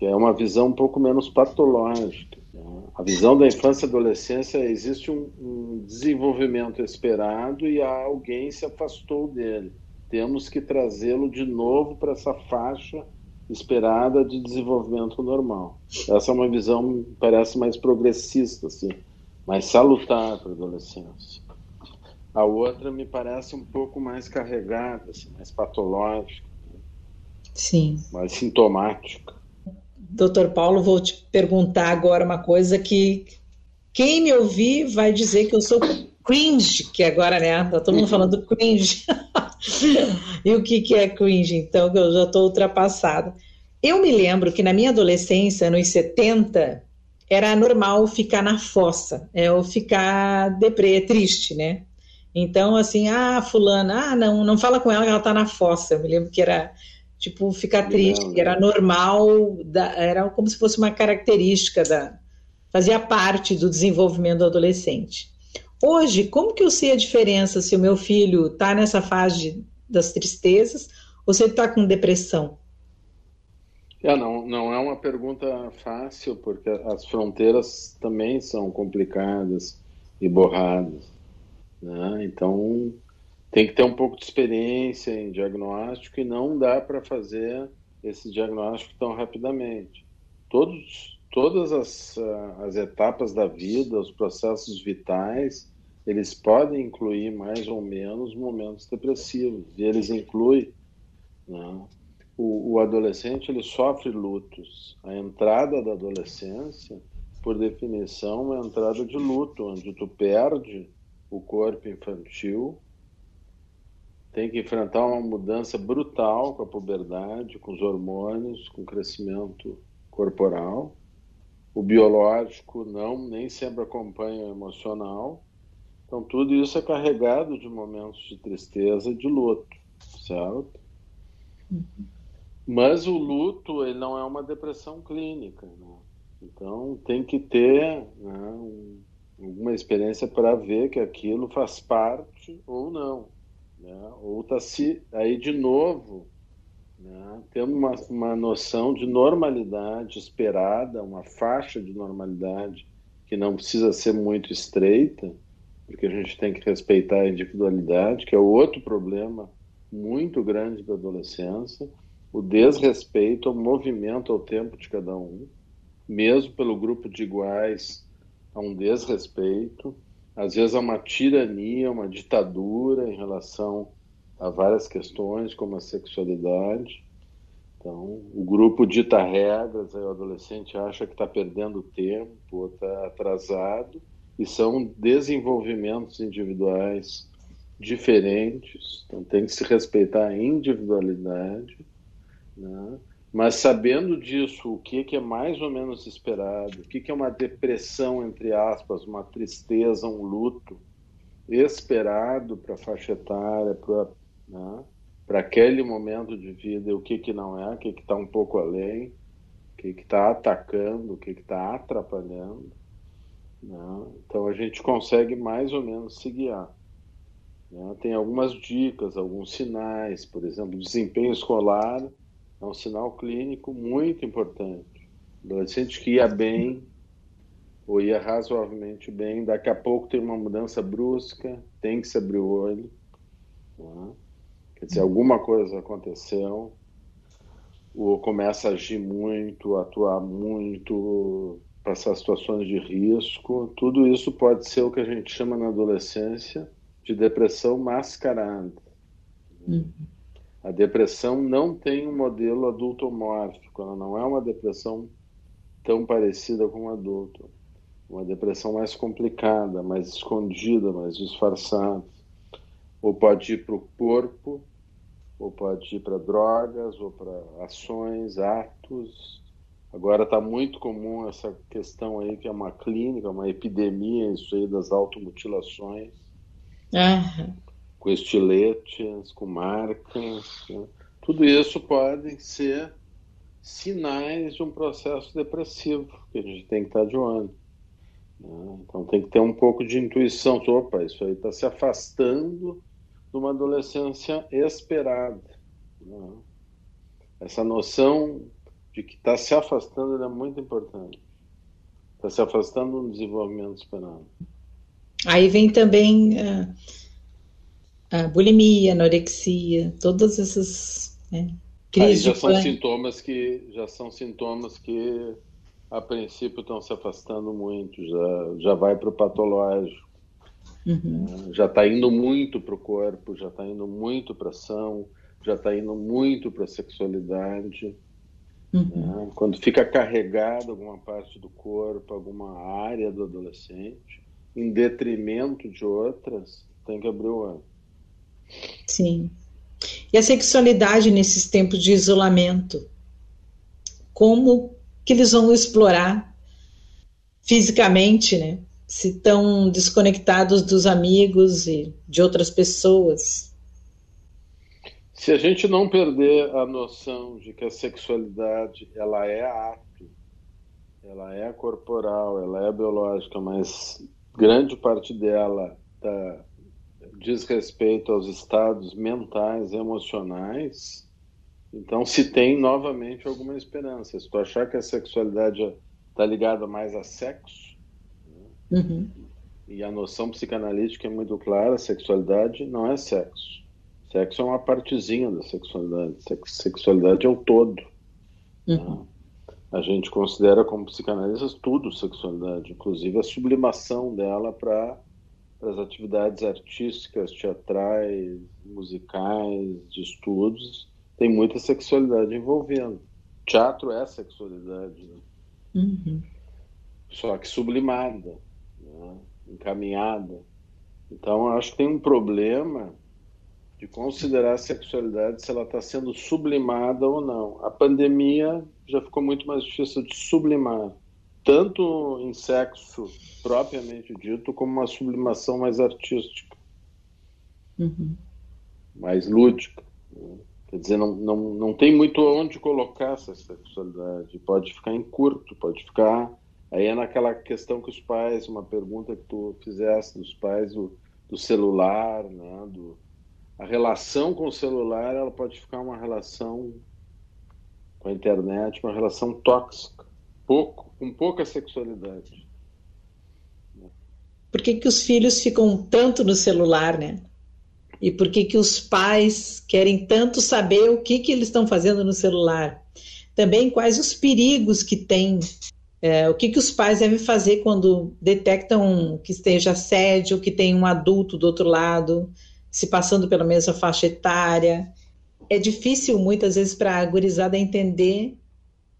É uma visão um pouco menos patológica. Né? A visão da infância e adolescência existe um, um desenvolvimento esperado e alguém se afastou dele. Temos que trazê-lo de novo para essa faixa esperada de desenvolvimento normal. Essa é uma visão, parece mais progressista, assim, mais salutar para a adolescência. A outra me parece um pouco mais carregada, assim, mais patológica. Sim. Mais sintomática. Doutor Paulo, vou te perguntar agora uma coisa que quem me ouvir vai dizer que eu sou cringe, que agora, né, tá todo mundo falando cringe. [laughs] e o que, que é cringe? Então, eu já estou ultrapassada. Eu me lembro que na minha adolescência, nos 70, era normal ficar na fossa, é, ou ficar deprê, triste, né? Então, assim, ah, fulana, ah, não, não fala com ela que ela tá na fossa. Eu me lembro que era, tipo, ficar triste, que era normal, era como se fosse uma característica da... fazia parte do desenvolvimento do adolescente. Hoje, como que eu sei a diferença se o meu filho está nessa fase das tristezas ou se ele está com depressão? É, não, não é uma pergunta fácil, porque as fronteiras também são complicadas e borradas. Né? Então, tem que ter um pouco de experiência em diagnóstico e não dá para fazer esse diagnóstico tão rapidamente. Todos, todas as, as etapas da vida, os processos vitais, eles podem incluir mais ou menos momentos depressivos, e eles incluem. Né? O, o adolescente ele sofre lutos. A entrada da adolescência, por definição, é uma entrada de luto, onde tu perde o corpo infantil, tem que enfrentar uma mudança brutal com a puberdade, com os hormônios, com o crescimento corporal. O biológico não nem sempre acompanha o emocional. Então tudo isso é carregado de momentos de tristeza de luto, certo? Mas o luto ele não é uma depressão clínica, né? então tem que ter né, um, alguma experiência para ver que aquilo faz parte ou não. Né? Ou está se aí de novo né, tendo uma, uma noção de normalidade esperada, uma faixa de normalidade que não precisa ser muito estreita, porque a gente tem que respeitar a individualidade, que é outro problema muito grande da adolescência, o desrespeito ao movimento, ao tempo de cada um, mesmo pelo grupo de iguais a um desrespeito, às vezes a uma tirania, uma ditadura em relação a várias questões, como a sexualidade. Então, o grupo dita regras, aí o adolescente acha que está perdendo tempo, está atrasado, e são desenvolvimentos individuais diferentes, então tem que se respeitar a individualidade, né? Mas sabendo disso, o que, é mais ou menos esperado, o que, é uma depressão, entre aspas, uma tristeza, um luto esperado para a faixa etária, para né, aquele momento de vida, o que, que não é, o que está um pouco além, o que está atacando, o que está atrapalhando. Né? Então a gente consegue mais ou menos se guiar. Né? Tem algumas dicas, alguns sinais, por exemplo, desempenho escolar é um sinal clínico muito importante. O adolescente que ia bem, ou ia razoavelmente bem, daqui a pouco tem uma mudança brusca, tem que se abrir o olho. Né? Quer dizer, alguma coisa aconteceu, ou começa a agir muito, atuar muito, passar situações de risco. Tudo isso pode ser o que a gente chama na adolescência de depressão mascarada. Uhum. A depressão não tem um modelo adultomórfico, ela não é uma depressão tão parecida com o adulto. Uma depressão mais complicada, mais escondida, mais disfarçada. Ou pode ir para o corpo, ou pode ir para drogas, ou para ações, atos. Agora está muito comum essa questão aí, que é uma clínica, uma epidemia, isso aí das automutilações. Uhum com estiletes, com marcas. Né? Tudo isso podem ser sinais de um processo depressivo que a gente tem que estar de olho. Né? Então tem que ter um pouco de intuição. Opa, isso aí está se afastando de uma adolescência esperada. Né? Essa noção de que está se afastando é muito importante. Está se afastando do desenvolvimento esperado. Aí vem também a, a bulimia, anorexia, todas essas né, crises. Aí já são sintomas que já são sintomas que a princípio estão se afastando muito, já, já vai para o patológico. Uhum. Né, já está indo muito para o corpo, já está indo muito para ação, já está indo muito para a sexualidade. Uhum. Né? Quando fica carregado alguma parte do corpo, alguma área do adolescente, em detrimento de outras, tem que abrir o olho. Sim. E a sexualidade nesses tempos de isolamento? Como que eles vão explorar fisicamente, né? Se estão desconectados dos amigos e de outras pessoas. Se a gente não perder a noção de que a sexualidade ela é ato, ela é corporal, ela é biológica, mas grande parte dela tá, diz respeito aos estados mentais, emocionais. Então, se tem novamente alguma esperança. Se tu achar que a sexualidade está ligada mais a sexo, né? uhum. e a noção psicanalítica é muito clara, a sexualidade não é sexo. Sexo é uma partezinha da sexualidade. Sexualidade é o todo. Uhum. Né? a gente considera como psicanalistas tudo sexualidade, inclusive a sublimação dela para as atividades artísticas, teatrais, musicais, de estudos, tem muita sexualidade envolvendo. Teatro é sexualidade, né? uhum. só que sublimada, né? encaminhada. Então, acho que tem um problema de considerar a sexualidade se ela está sendo sublimada ou não. A pandemia já ficou muito mais difícil de sublimar, tanto em sexo propriamente dito, como uma sublimação mais artística, uhum. mais lúdica. Quer dizer, não, não, não tem muito onde colocar essa sexualidade. Pode ficar em curto, pode ficar. Aí é naquela questão que os pais, uma pergunta que tu fizeste dos pais do, do celular, né, do, a relação com o celular ela pode ficar uma relação com a internet, uma relação tóxica, pouco, com pouca sexualidade. Por que, que os filhos ficam tanto no celular, né? E por que, que os pais querem tanto saber o que, que eles estão fazendo no celular? Também quais os perigos que tem, é, o que, que os pais devem fazer quando detectam que esteja assédio, que tem um adulto do outro lado, se passando pela mesma faixa etária. É difícil muitas vezes para a gurizada entender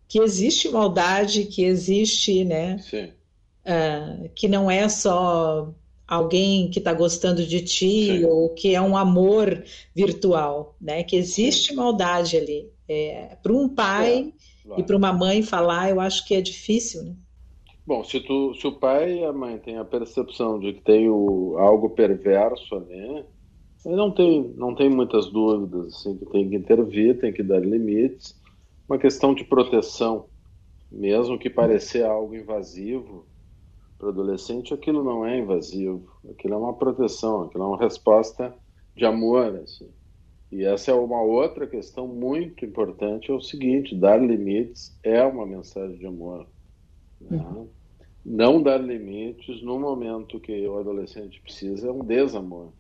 que existe maldade, que existe, né? Uh, que não é só alguém que está gostando de ti Sim. ou que é um amor virtual, né? Que existe Sim. maldade ali. É, para um pai é, claro. e para uma mãe falar, eu acho que é difícil, né? Bom, se, tu, se o pai e a mãe têm a percepção de que tem o, algo perverso ali, não tem, não tem muitas dúvidas, assim, que tem que intervir, tem que dar limites. Uma questão de proteção, mesmo que parecer algo invasivo para o adolescente, aquilo não é invasivo, aquilo é uma proteção, aquilo é uma resposta de amor, assim. E essa é uma outra questão muito importante, é o seguinte, dar limites é uma mensagem de amor. Né? Uhum. Não dar limites no momento que o adolescente precisa é um desamor.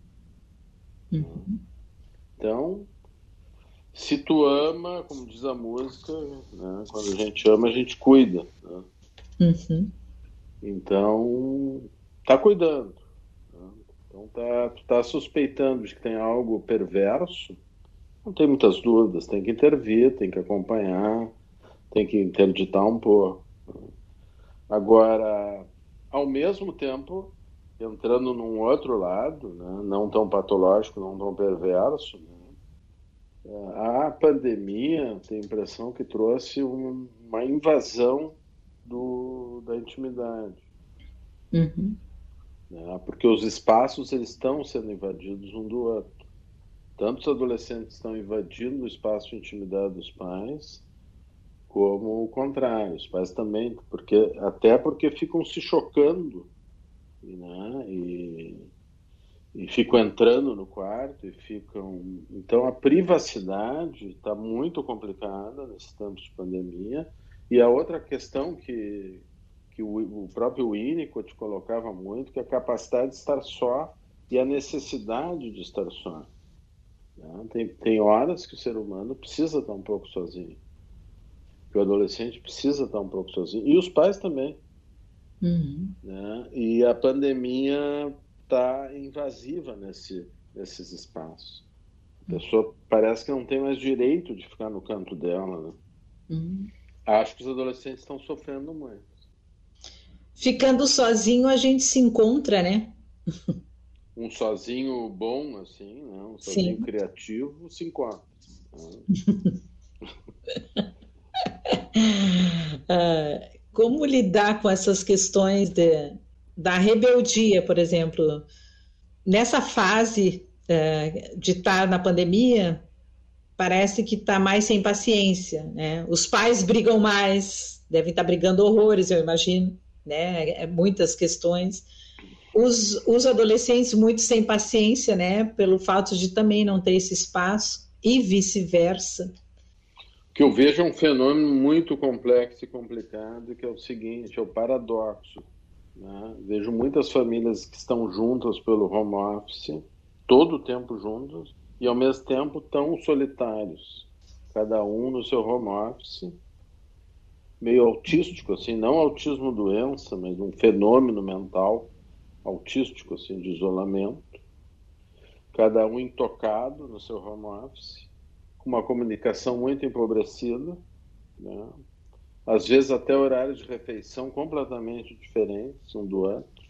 Uhum. Então, se tu ama, como diz a música, né, quando a gente ama, a gente cuida. Né? Uhum. Então, tá cuidando. Né? Então, tá, tu tá suspeitando de que tem algo perverso, não tem muitas dúvidas, tem que intervir, tem que acompanhar, tem que interditar um pouco. Né? Agora, ao mesmo tempo, entrando num outro lado, né, não tão patológico, não tão perverso, né, a pandemia tem a impressão que trouxe um, uma invasão do, da intimidade. Uhum. Né, porque os espaços eles estão sendo invadidos um do outro. Tanto os adolescentes estão invadindo o espaço de intimidade dos pais, como o contrário, os pais também, porque até porque ficam se chocando, né? E, e ficam entrando no quarto e ficam. Então a privacidade está muito complicada nesses tempos de pandemia. E a outra questão que, que o, o próprio Winnicott colocava muito, que é a capacidade de estar só e a necessidade de estar só. Né? Tem, tem horas que o ser humano precisa estar um pouco sozinho que o adolescente precisa estar um pouco sozinho, e os pais também. Uhum. Né? E a pandemia está invasiva nesse, nesses espaços. A pessoa parece que não tem mais direito de ficar no canto dela. Né? Uhum. Acho que os adolescentes estão sofrendo muito. Ficando sozinho, a gente se encontra, né? [laughs] um sozinho bom, assim, né? um sozinho Sim. criativo, se encontra. Né? [laughs] Ah, como lidar com essas questões de, da rebeldia, por exemplo? Nessa fase uh, de estar na pandemia, parece que está mais sem paciência, né? Os pais brigam mais, devem estar tá brigando horrores, eu imagino, né? É, muitas questões. Os, os adolescentes muito sem paciência, né? Pelo fato de também não ter esse espaço e vice-versa que eu vejo é um fenômeno muito complexo e complicado, que é o seguinte, é o paradoxo. Né? Vejo muitas famílias que estão juntas pelo home office, todo o tempo juntos, e ao mesmo tempo tão solitários, cada um no seu home office, meio autístico, assim, não autismo doença, mas um fenômeno mental autístico, assim, de isolamento, cada um intocado no seu home office, uma comunicação muito empobrecida, né? Às vezes até horários de refeição completamente diferentes um do outro.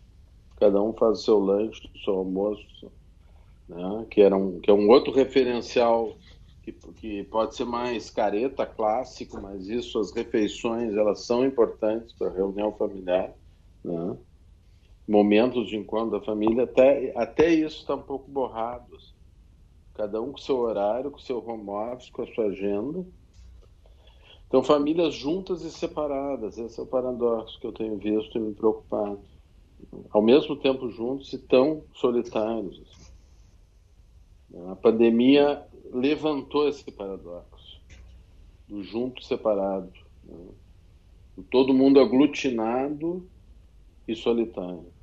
Cada um faz o seu lanche, o seu almoço, né? que, era um, que é um outro referencial que, que pode ser mais careta, clássico, mas isso, as refeições, elas são importantes para a reunião familiar. Né? Momentos de encontro da família, até, até isso está um pouco borrado. Assim cada um com seu horário, com seu home office, com a sua agenda. Então, famílias juntas e separadas, esse é o paradoxo que eu tenho visto e me preocupado. Ao mesmo tempo juntos e tão solitários. A pandemia levantou esse paradoxo do junto separado, né? do todo mundo aglutinado e solitário.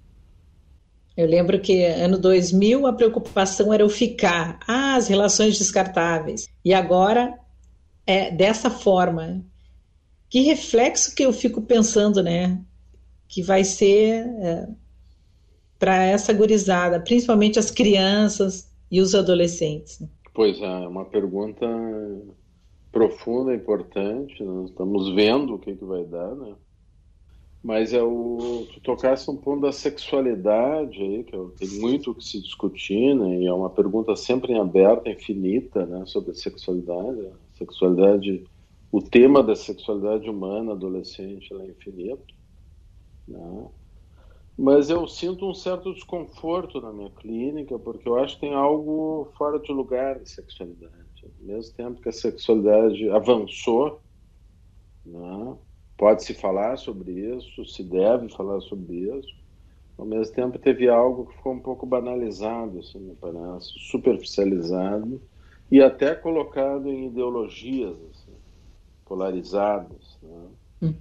Eu lembro que ano 2000 a preocupação era o ficar, ah, as relações descartáveis. E agora é dessa forma. Que reflexo que eu fico pensando, né? Que vai ser é, para essa gurizada, principalmente as crianças e os adolescentes. Né? Pois é, é uma pergunta profunda, importante. Nós estamos vendo o que, que vai dar, né? Mas é o, tu tocasse um ponto da sexualidade aí, que tem muito o que se discutir, né? E é uma pergunta sempre em aberta, infinita, né? Sobre a sexualidade. Sexualidade, o tema da sexualidade humana, adolescente, é infinito. Né? Mas eu sinto um certo desconforto na minha clínica, porque eu acho que tem algo fora de lugar na sexualidade. Ao mesmo tempo que a sexualidade avançou, né? Pode-se falar sobre isso, se deve falar sobre isso. Ao mesmo tempo, teve algo que ficou um pouco banalizado, assim, me parece, superficializado e até colocado em ideologias assim, polarizadas. Né? Uhum.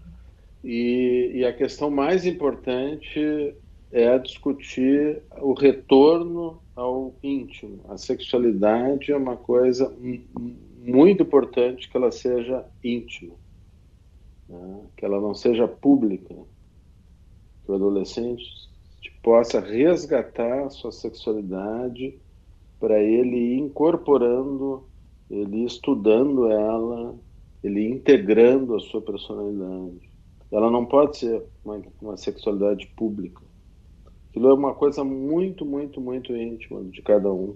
E, e a questão mais importante é discutir o retorno ao íntimo. A sexualidade é uma coisa muito importante que ela seja íntima né? que ela não seja pública, que o adolescente possa resgatar a sua sexualidade para ele ir incorporando, ele ir estudando ela, ele ir integrando a sua personalidade. Ela não pode ser uma, uma sexualidade pública. Aquilo é uma coisa muito, muito, muito íntima de cada um.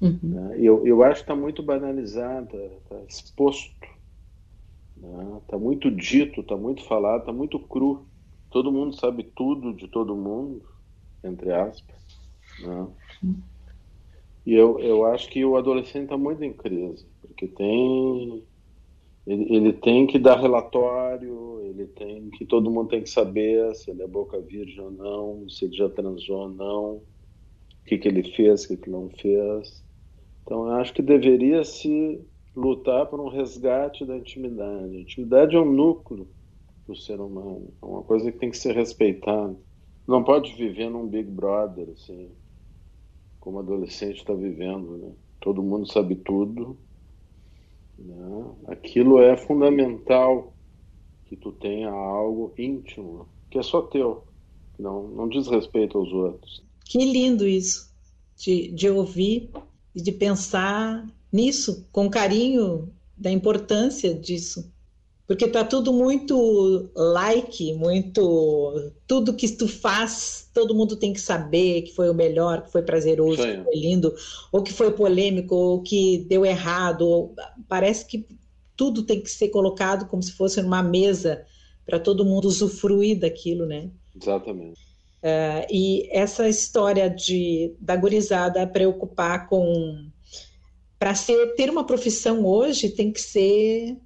Uhum. Né? Eu, eu acho que está muito banalizada, está exposto Está né? muito dito, está muito falado, está muito cru. Todo mundo sabe tudo de todo mundo, entre aspas. Né? E eu, eu acho que o adolescente está muito em crise, porque tem ele, ele, tem que dar relatório, ele tem que todo mundo tem que saber se ele é boca virgem ou não, se ele já transou ou não, o que, que ele fez, o que, que não fez. Então eu acho que deveria se lutar por um resgate da intimidade. A intimidade é um núcleo do ser humano, é uma coisa que tem que ser respeitada. Não pode viver num Big Brother, assim, como adolescente está vivendo, né? Todo mundo sabe tudo. Né? Aquilo é fundamental que tu tenha algo íntimo, que é só teu, não, não diz respeito aos outros. Que lindo isso, de, de ouvir e de pensar nisso, com carinho da importância disso porque tá tudo muito like, muito tudo que tu faz, todo mundo tem que saber que foi o melhor, que foi prazeroso, que foi lindo, ou que foi polêmico, ou que deu errado. Parece que tudo tem que ser colocado como se fosse numa mesa para todo mundo usufruir daquilo, né? Exatamente. Uh, e essa história de da gurizada preocupar com para ser ter uma profissão hoje tem que ser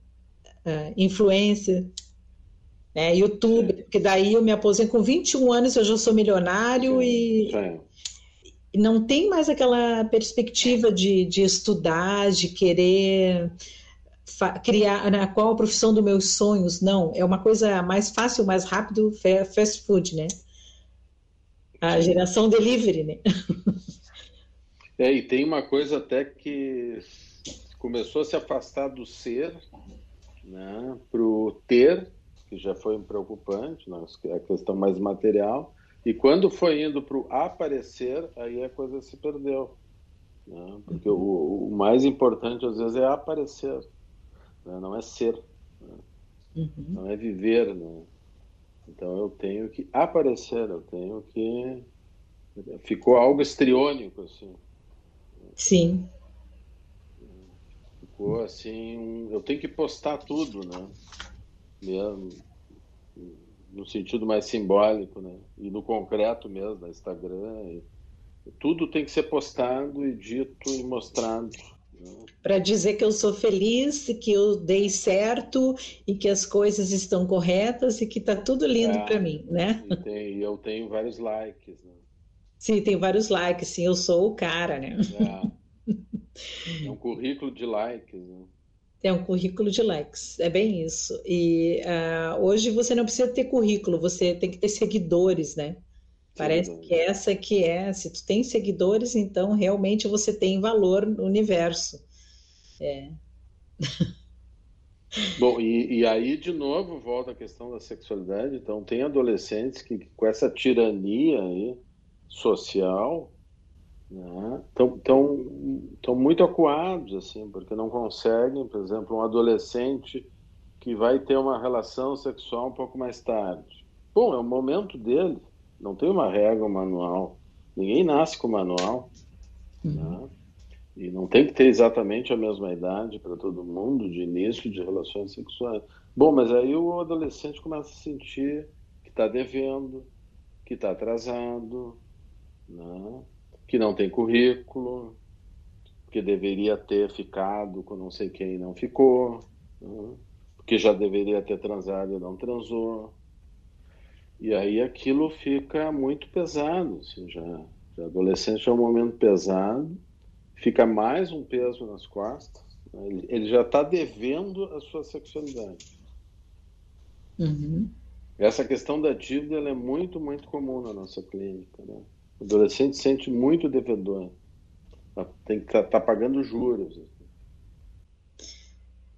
uh, influencer, né, YouTube, porque daí eu me aposento com 21 anos, eu já sou milionário sim, e não tem mais aquela perspectiva de, de estudar, de querer criar na né, qual a profissão dos meus sonhos, não, é uma coisa mais fácil, mais rápido, fast food, né? A geração delivery, né? É, e tem uma coisa até que começou a se afastar do ser né, para o ter, que já foi preocupante, né, a questão mais material, e quando foi indo para o aparecer, aí a coisa se perdeu. Né, porque o, o, mais importante às vezes é aparecer, né, não é ser, né, uhum. não é viver. Né. Então eu tenho que aparecer, eu tenho que. Ficou algo estriônico, assim. Sim ficou assim, eu tenho que postar tudo, né? Mesmo, no sentido mais simbólico, né? E no concreto mesmo, no Instagram. E, tudo tem que ser postado e dito e mostrado. Né? Para dizer que eu sou feliz, que eu dei certo e que as coisas estão corretas e que está tudo lindo é, para mim, né? E tem, eu tenho vários likes, né? Sim, tem vários likes, sim, eu sou o cara, né? É. É um currículo de likes. Né? É um currículo de likes, é bem isso. E uh, hoje você não precisa ter currículo, você tem que ter seguidores, né? Parece que essa que é, se tu tem seguidores, então realmente você tem valor no universo. É. [laughs] Bom, e, e, aí de novo volta a questão da sexualidade. Então tem adolescentes que com essa tirania aí social Estão né? tão, tão muito acuados, assim, porque não conseguem, por exemplo, um adolescente que vai ter uma relação sexual um pouco mais tarde. Bom, é o momento dele, não tem uma regra, um manual. Ninguém nasce com manual. Uhum. Né? E não tem que ter exatamente a mesma idade para todo mundo de início de relações sexuais. Bom, mas aí o adolescente começa a sentir que está devendo, que está atrasado, né? Que não tem currículo, que deveria ter ficado com não sei quem e não ficou, né? que já deveria ter transado e não transou. E aí aquilo fica muito pesado, assim, já, já adolescente é um momento pesado, fica mais um peso nas costas, né? ele, ele, já está devendo a sua sexualidade. Uhum. Essa questão da dívida é muito, muito comum na nossa clínica, né? O adolescente sente muito devedor. Tá, tem que estar tá, tá pagando juros.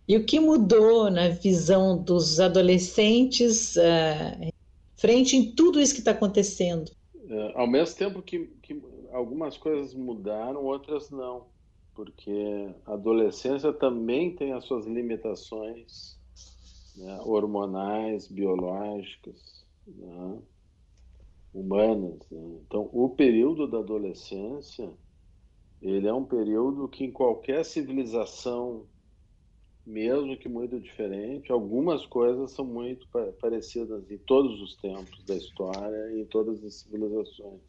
E o que mudou na visão dos adolescentes uh, frente em tudo isso que está acontecendo? Uh, ao mesmo tempo que, que algumas coisas mudaram, outras não. Porque a adolescência também tem as suas limitações né, hormonais, biológicas. Né? Humanas. Né? Então, o período da adolescência, ele é um período que em qualquer civilização, mesmo que muito diferente, algumas coisas são muito parecidas em todos os tempos da história e em todas as civilizações.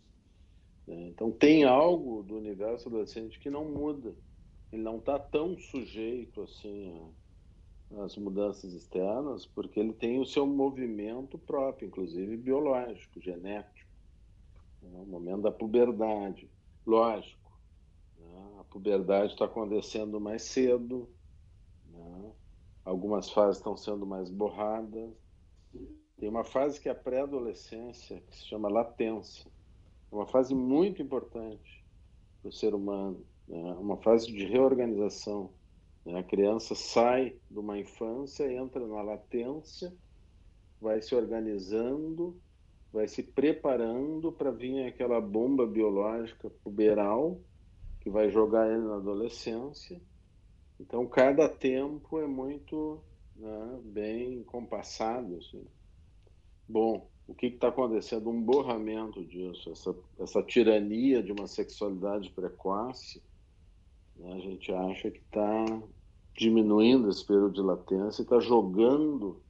Né? Então tem algo do universo adolescente que não muda. Ele não está tão sujeito assim às mudanças externas, porque ele tem o seu movimento próprio, inclusive biológico, genético. Né? O momento da puberdade. Lógico, né? a puberdade está acontecendo mais cedo, né? algumas fases estão sendo mais borradas. Tem uma fase que é a pré-adolescência, que se chama latência é uma fase muito importante para o ser humano, né? uma fase de reorganização. Né? A criança sai de uma infância, entra na latência, vai se organizando, vai se preparando para vir aquela bomba biológica puberal que vai jogar ele na adolescência. Então, cada tempo é muito né, bem compassado. Assim. Bom, o que está acontecendo? Um borramento disso, essa, essa tirania de uma sexualidade precoce. Né? A gente acha que está diminuindo esse período de latência está jogando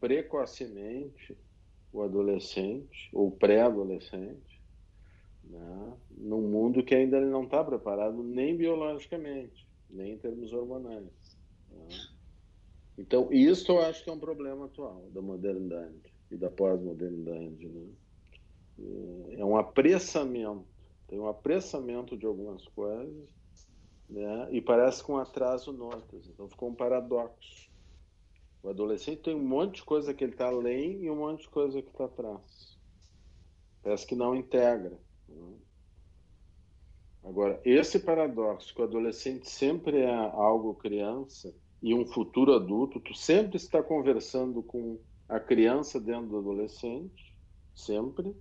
precocemente o adolescente ou pré-adolescente né? num mundo que ainda ele não está preparado nem biologicamente, nem em termos hormonais. Né? Então, isso eu acho que é um problema atual da modernidade e da pós-modernidade. Né? É um apressamento, tem um apressamento de algumas coisas, né? e parece com um atraso noutras. Então ficou um paradoxo. O adolescente tem um monte de coisa que ele está além e um monte de coisa que está atrás. Parece que não integra. Né? Agora, esse paradoxo, que o adolescente sempre é algo criança e um futuro adulto, tu sempre está conversando com a criança dentro do adolescente, sempre,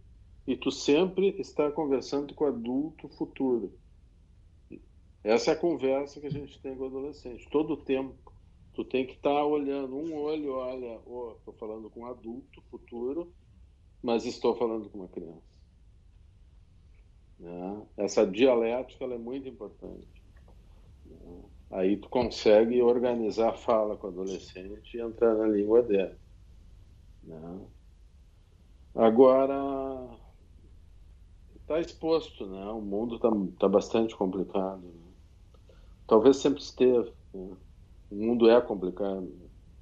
e tu sempre está conversando com o adulto futuro. Essa é a conversa que a gente tem com o adolescente, todo tempo. Tu tem que estar tá olhando, um olho olha, estou oh, falando com um adulto futuro, mas estou falando com uma criança. Né? Essa dialética é muito importante. Né? Aí tu consegue organizar a fala com o adolescente e entrar na língua dele. Né? Agora, está exposto, né? o mundo está tá bastante complicado. Talvez sempre esteve. Né? O mundo é complicado.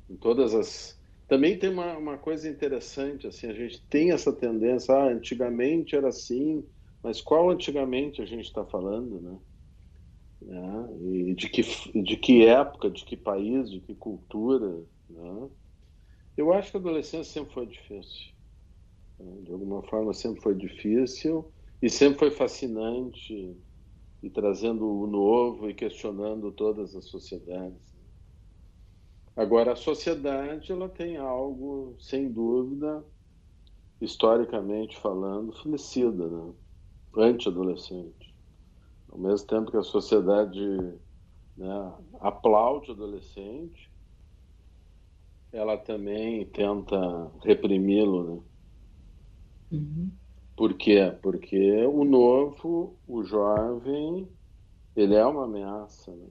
Em todas as. Também tem uma, uma coisa interessante, assim, a gente tem essa tendência, ah, antigamente era assim, mas qual antigamente a gente está falando, né? né? E de que, de que época, de que país, de que cultura, né? Eu acho que a adolescência sempre foi difícil. Né? De alguma forma sempre foi difícil e sempre foi fascinante e trazendo o novo e questionando todas as sociedades. Agora, a sociedade ela tem algo, sem dúvida, historicamente falando, felicida, né? anti-adolescente. Ao mesmo tempo que a sociedade né, aplaude o adolescente, ela também tenta reprimi-lo, né? Uhum. Por quê? Porque o novo, o jovem, ele é uma ameaça, né?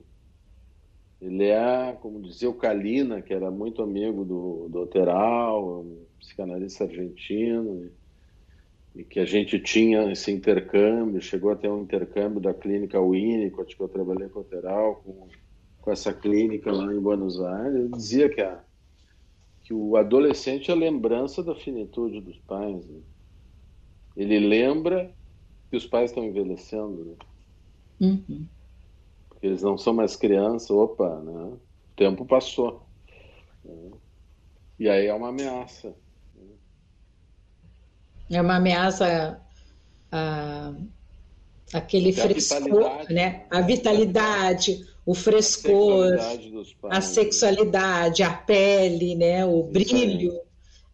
Ele é, como dizia o Kalina, que era muito amigo do, do Oteral, um psicanalista argentino, e que a gente tinha esse intercâmbio, chegou até um intercâmbio da clínica Winnicott, que eu trabalhei com o Oteral, com, com essa clínica lá em Buenos Aires, ele dizia que a, que o adolescente é a lembrança da finitude dos pais. Né? Ele lembra que os pais estão envelhecendo, né? Uhum. Porque eles não são mais crianças, opa, né? O tempo passou. Né? E aí é uma ameaça. Né? É uma ameaça a, aquele frescor, né? A vitalidade, o frescor, a sexualidade, a pele, né, o brilho,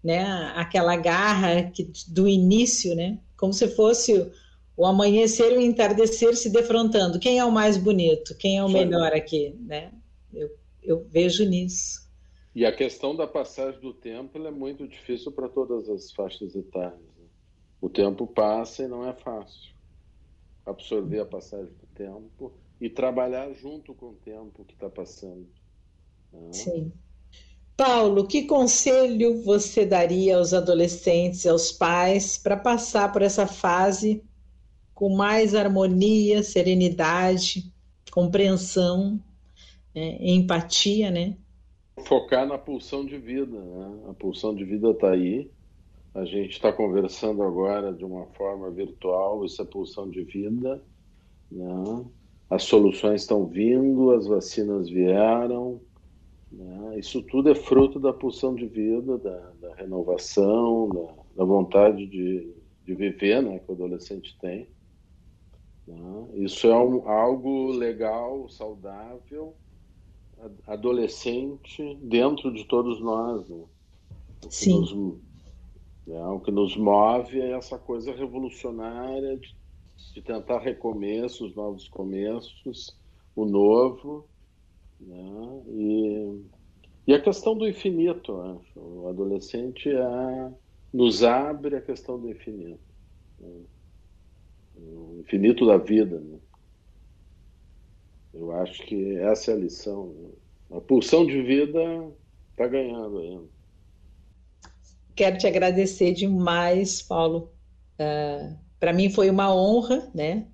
né, aquela garra que, do início, né, como se fosse o amanhecer e o entardecer se defrontando. Quem é o mais bonito? Quem é o melhor aqui, né? Eu, eu vejo nisso. E a questão da passagem do tempo é muito difícil para todas as faixas etárias. Né? O tempo passa e não é fácil absorver a passagem do tempo e trabalhar junto com o tempo que está passando. Né? Sim. Paulo, que conselho você daria aos adolescentes, aos pais, para passar por essa fase com mais harmonia, serenidade, compreensão, né, empatia, né? Focar na pulsão de vida, né? A pulsão de vida está aí. A gente está conversando agora de uma forma virtual, isso é pulsão de vida, né? As soluções estão vindo, as vacinas vieram, né? Isso tudo é fruto da pulsão de vida, da, da renovação, da, da vontade de, de, viver né, que o adolescente tem. Né? Isso é um, algo legal, saudável, adolescente dentro de todos nós. Né? O Sim. Nos, né, o que nos move é essa coisa revolucionária de, de tentar recomeços, novos começos, o novo né? E, e a questão do infinito, acho. O adolescente é, nos abre a questão do infinito. Né? O infinito da vida. Né? Eu acho que essa é a lição. Né? A pulsão de vida está ganhando ainda. Quero te agradecer demais, Paulo. Uh, é, Para mim foi uma honra, né?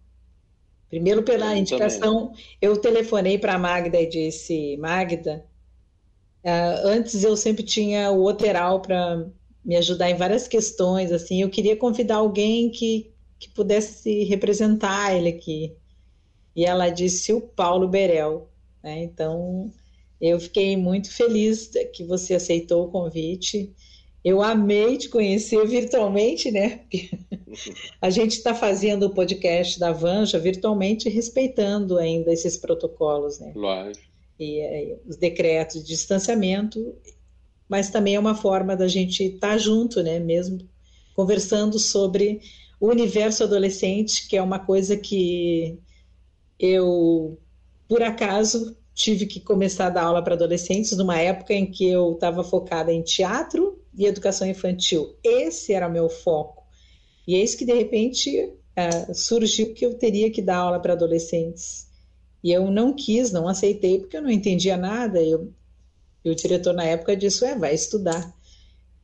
Primeiro pela eu indicação, também. eu telefonei para a Magda e disse, Magda, uh, antes eu sempre tinha o Oteral para me ajudar em várias questões, assim, eu queria convidar alguém que, que pudesse representar ele aqui. E ela disse o Paulo Berel. Né? Então, eu fiquei muito feliz que você aceitou o convite. Eu amei te conhecer virtualmente, né? [laughs] a gente está fazendo o podcast da Vanja virtualmente, respeitando ainda esses protocolos, né? Lógico. E é, os decretos de distanciamento, mas também é uma forma da gente estar tá junto, né? Mesmo conversando sobre o universo adolescente, que é uma coisa que eu, por acaso, tive que começar a dar aula para adolescentes numa época em que eu estava focada em teatro e educação infantil. Esse era meu foco. E é isso que, de repente, uh, surgiu que eu teria que dar aula para adolescentes. E eu não quis, não aceitei, porque eu não entendia nada. Eu, e o diretor, na época, disse: é, vai estudar.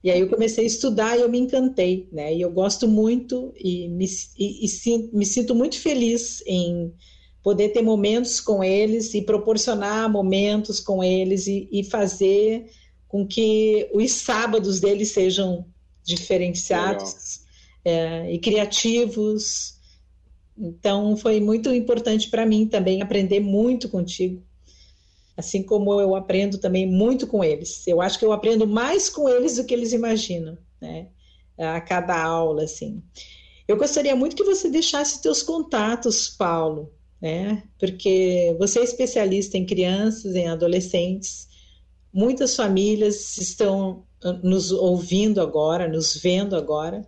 E aí eu comecei a estudar e eu me encantei, né? E eu gosto muito e me, e, e, me sinto muito feliz em poder ter momentos com eles e proporcionar momentos com eles e, e fazer com que os sábados deles sejam diferenciados é, e criativos. Então, foi muito importante para mim também aprender muito contigo, assim como eu aprendo também muito com eles. Eu acho que eu aprendo mais com eles do que eles imaginam, né? A cada aula, assim. Eu gostaria muito que você deixasse seus contatos, Paulo, né? Porque você é especialista em crianças, em adolescentes, Muitas famílias estão ah, nos ouvindo agora, nos vendo agora,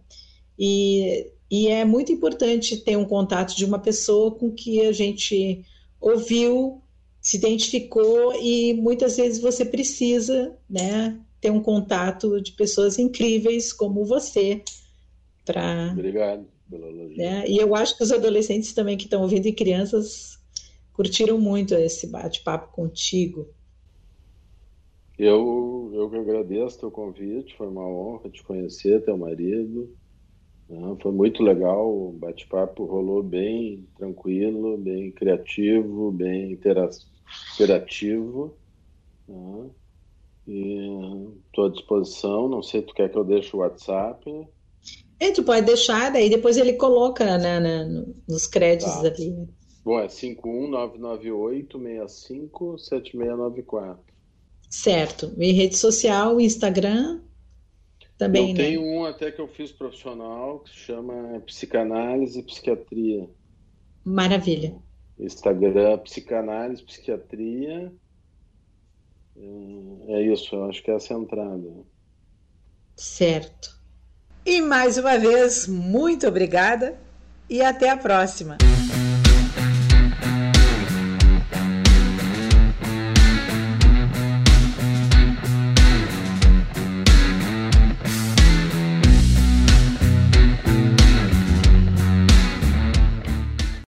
e, e é muito importante ter um contato de uma pessoa com que a gente ouviu, se identificou e muitas vezes você precisa, né, ter um contato de pessoas incríveis como você para. Obrigado né? E eu acho que os adolescentes também que estão ouvindo e crianças curtiram muito esse bate-papo contigo. Eu, eu que agradeço teu convite, foi uma honra te conhecer, teu marido. Né? Foi muito legal, o bate-papo rolou bem tranquilo, bem criativo, bem interativo. Né? E estou à disposição, não sei, tu quer que eu deixe o WhatsApp? É, tu pode deixar, daí depois ele coloca né, né nos créditos tá. ali. Bom, é 51998 65 7694. Certo. E rede social, Instagram também. Eu né? tenho um até que eu fiz profissional que se chama Psicanálise e Psiquiatria. Maravilha. Instagram, Psicanálise, Psiquiatria. É, é isso, eu acho que é essa a entrada. Certo. E mais uma vez, muito obrigada e até a próxima.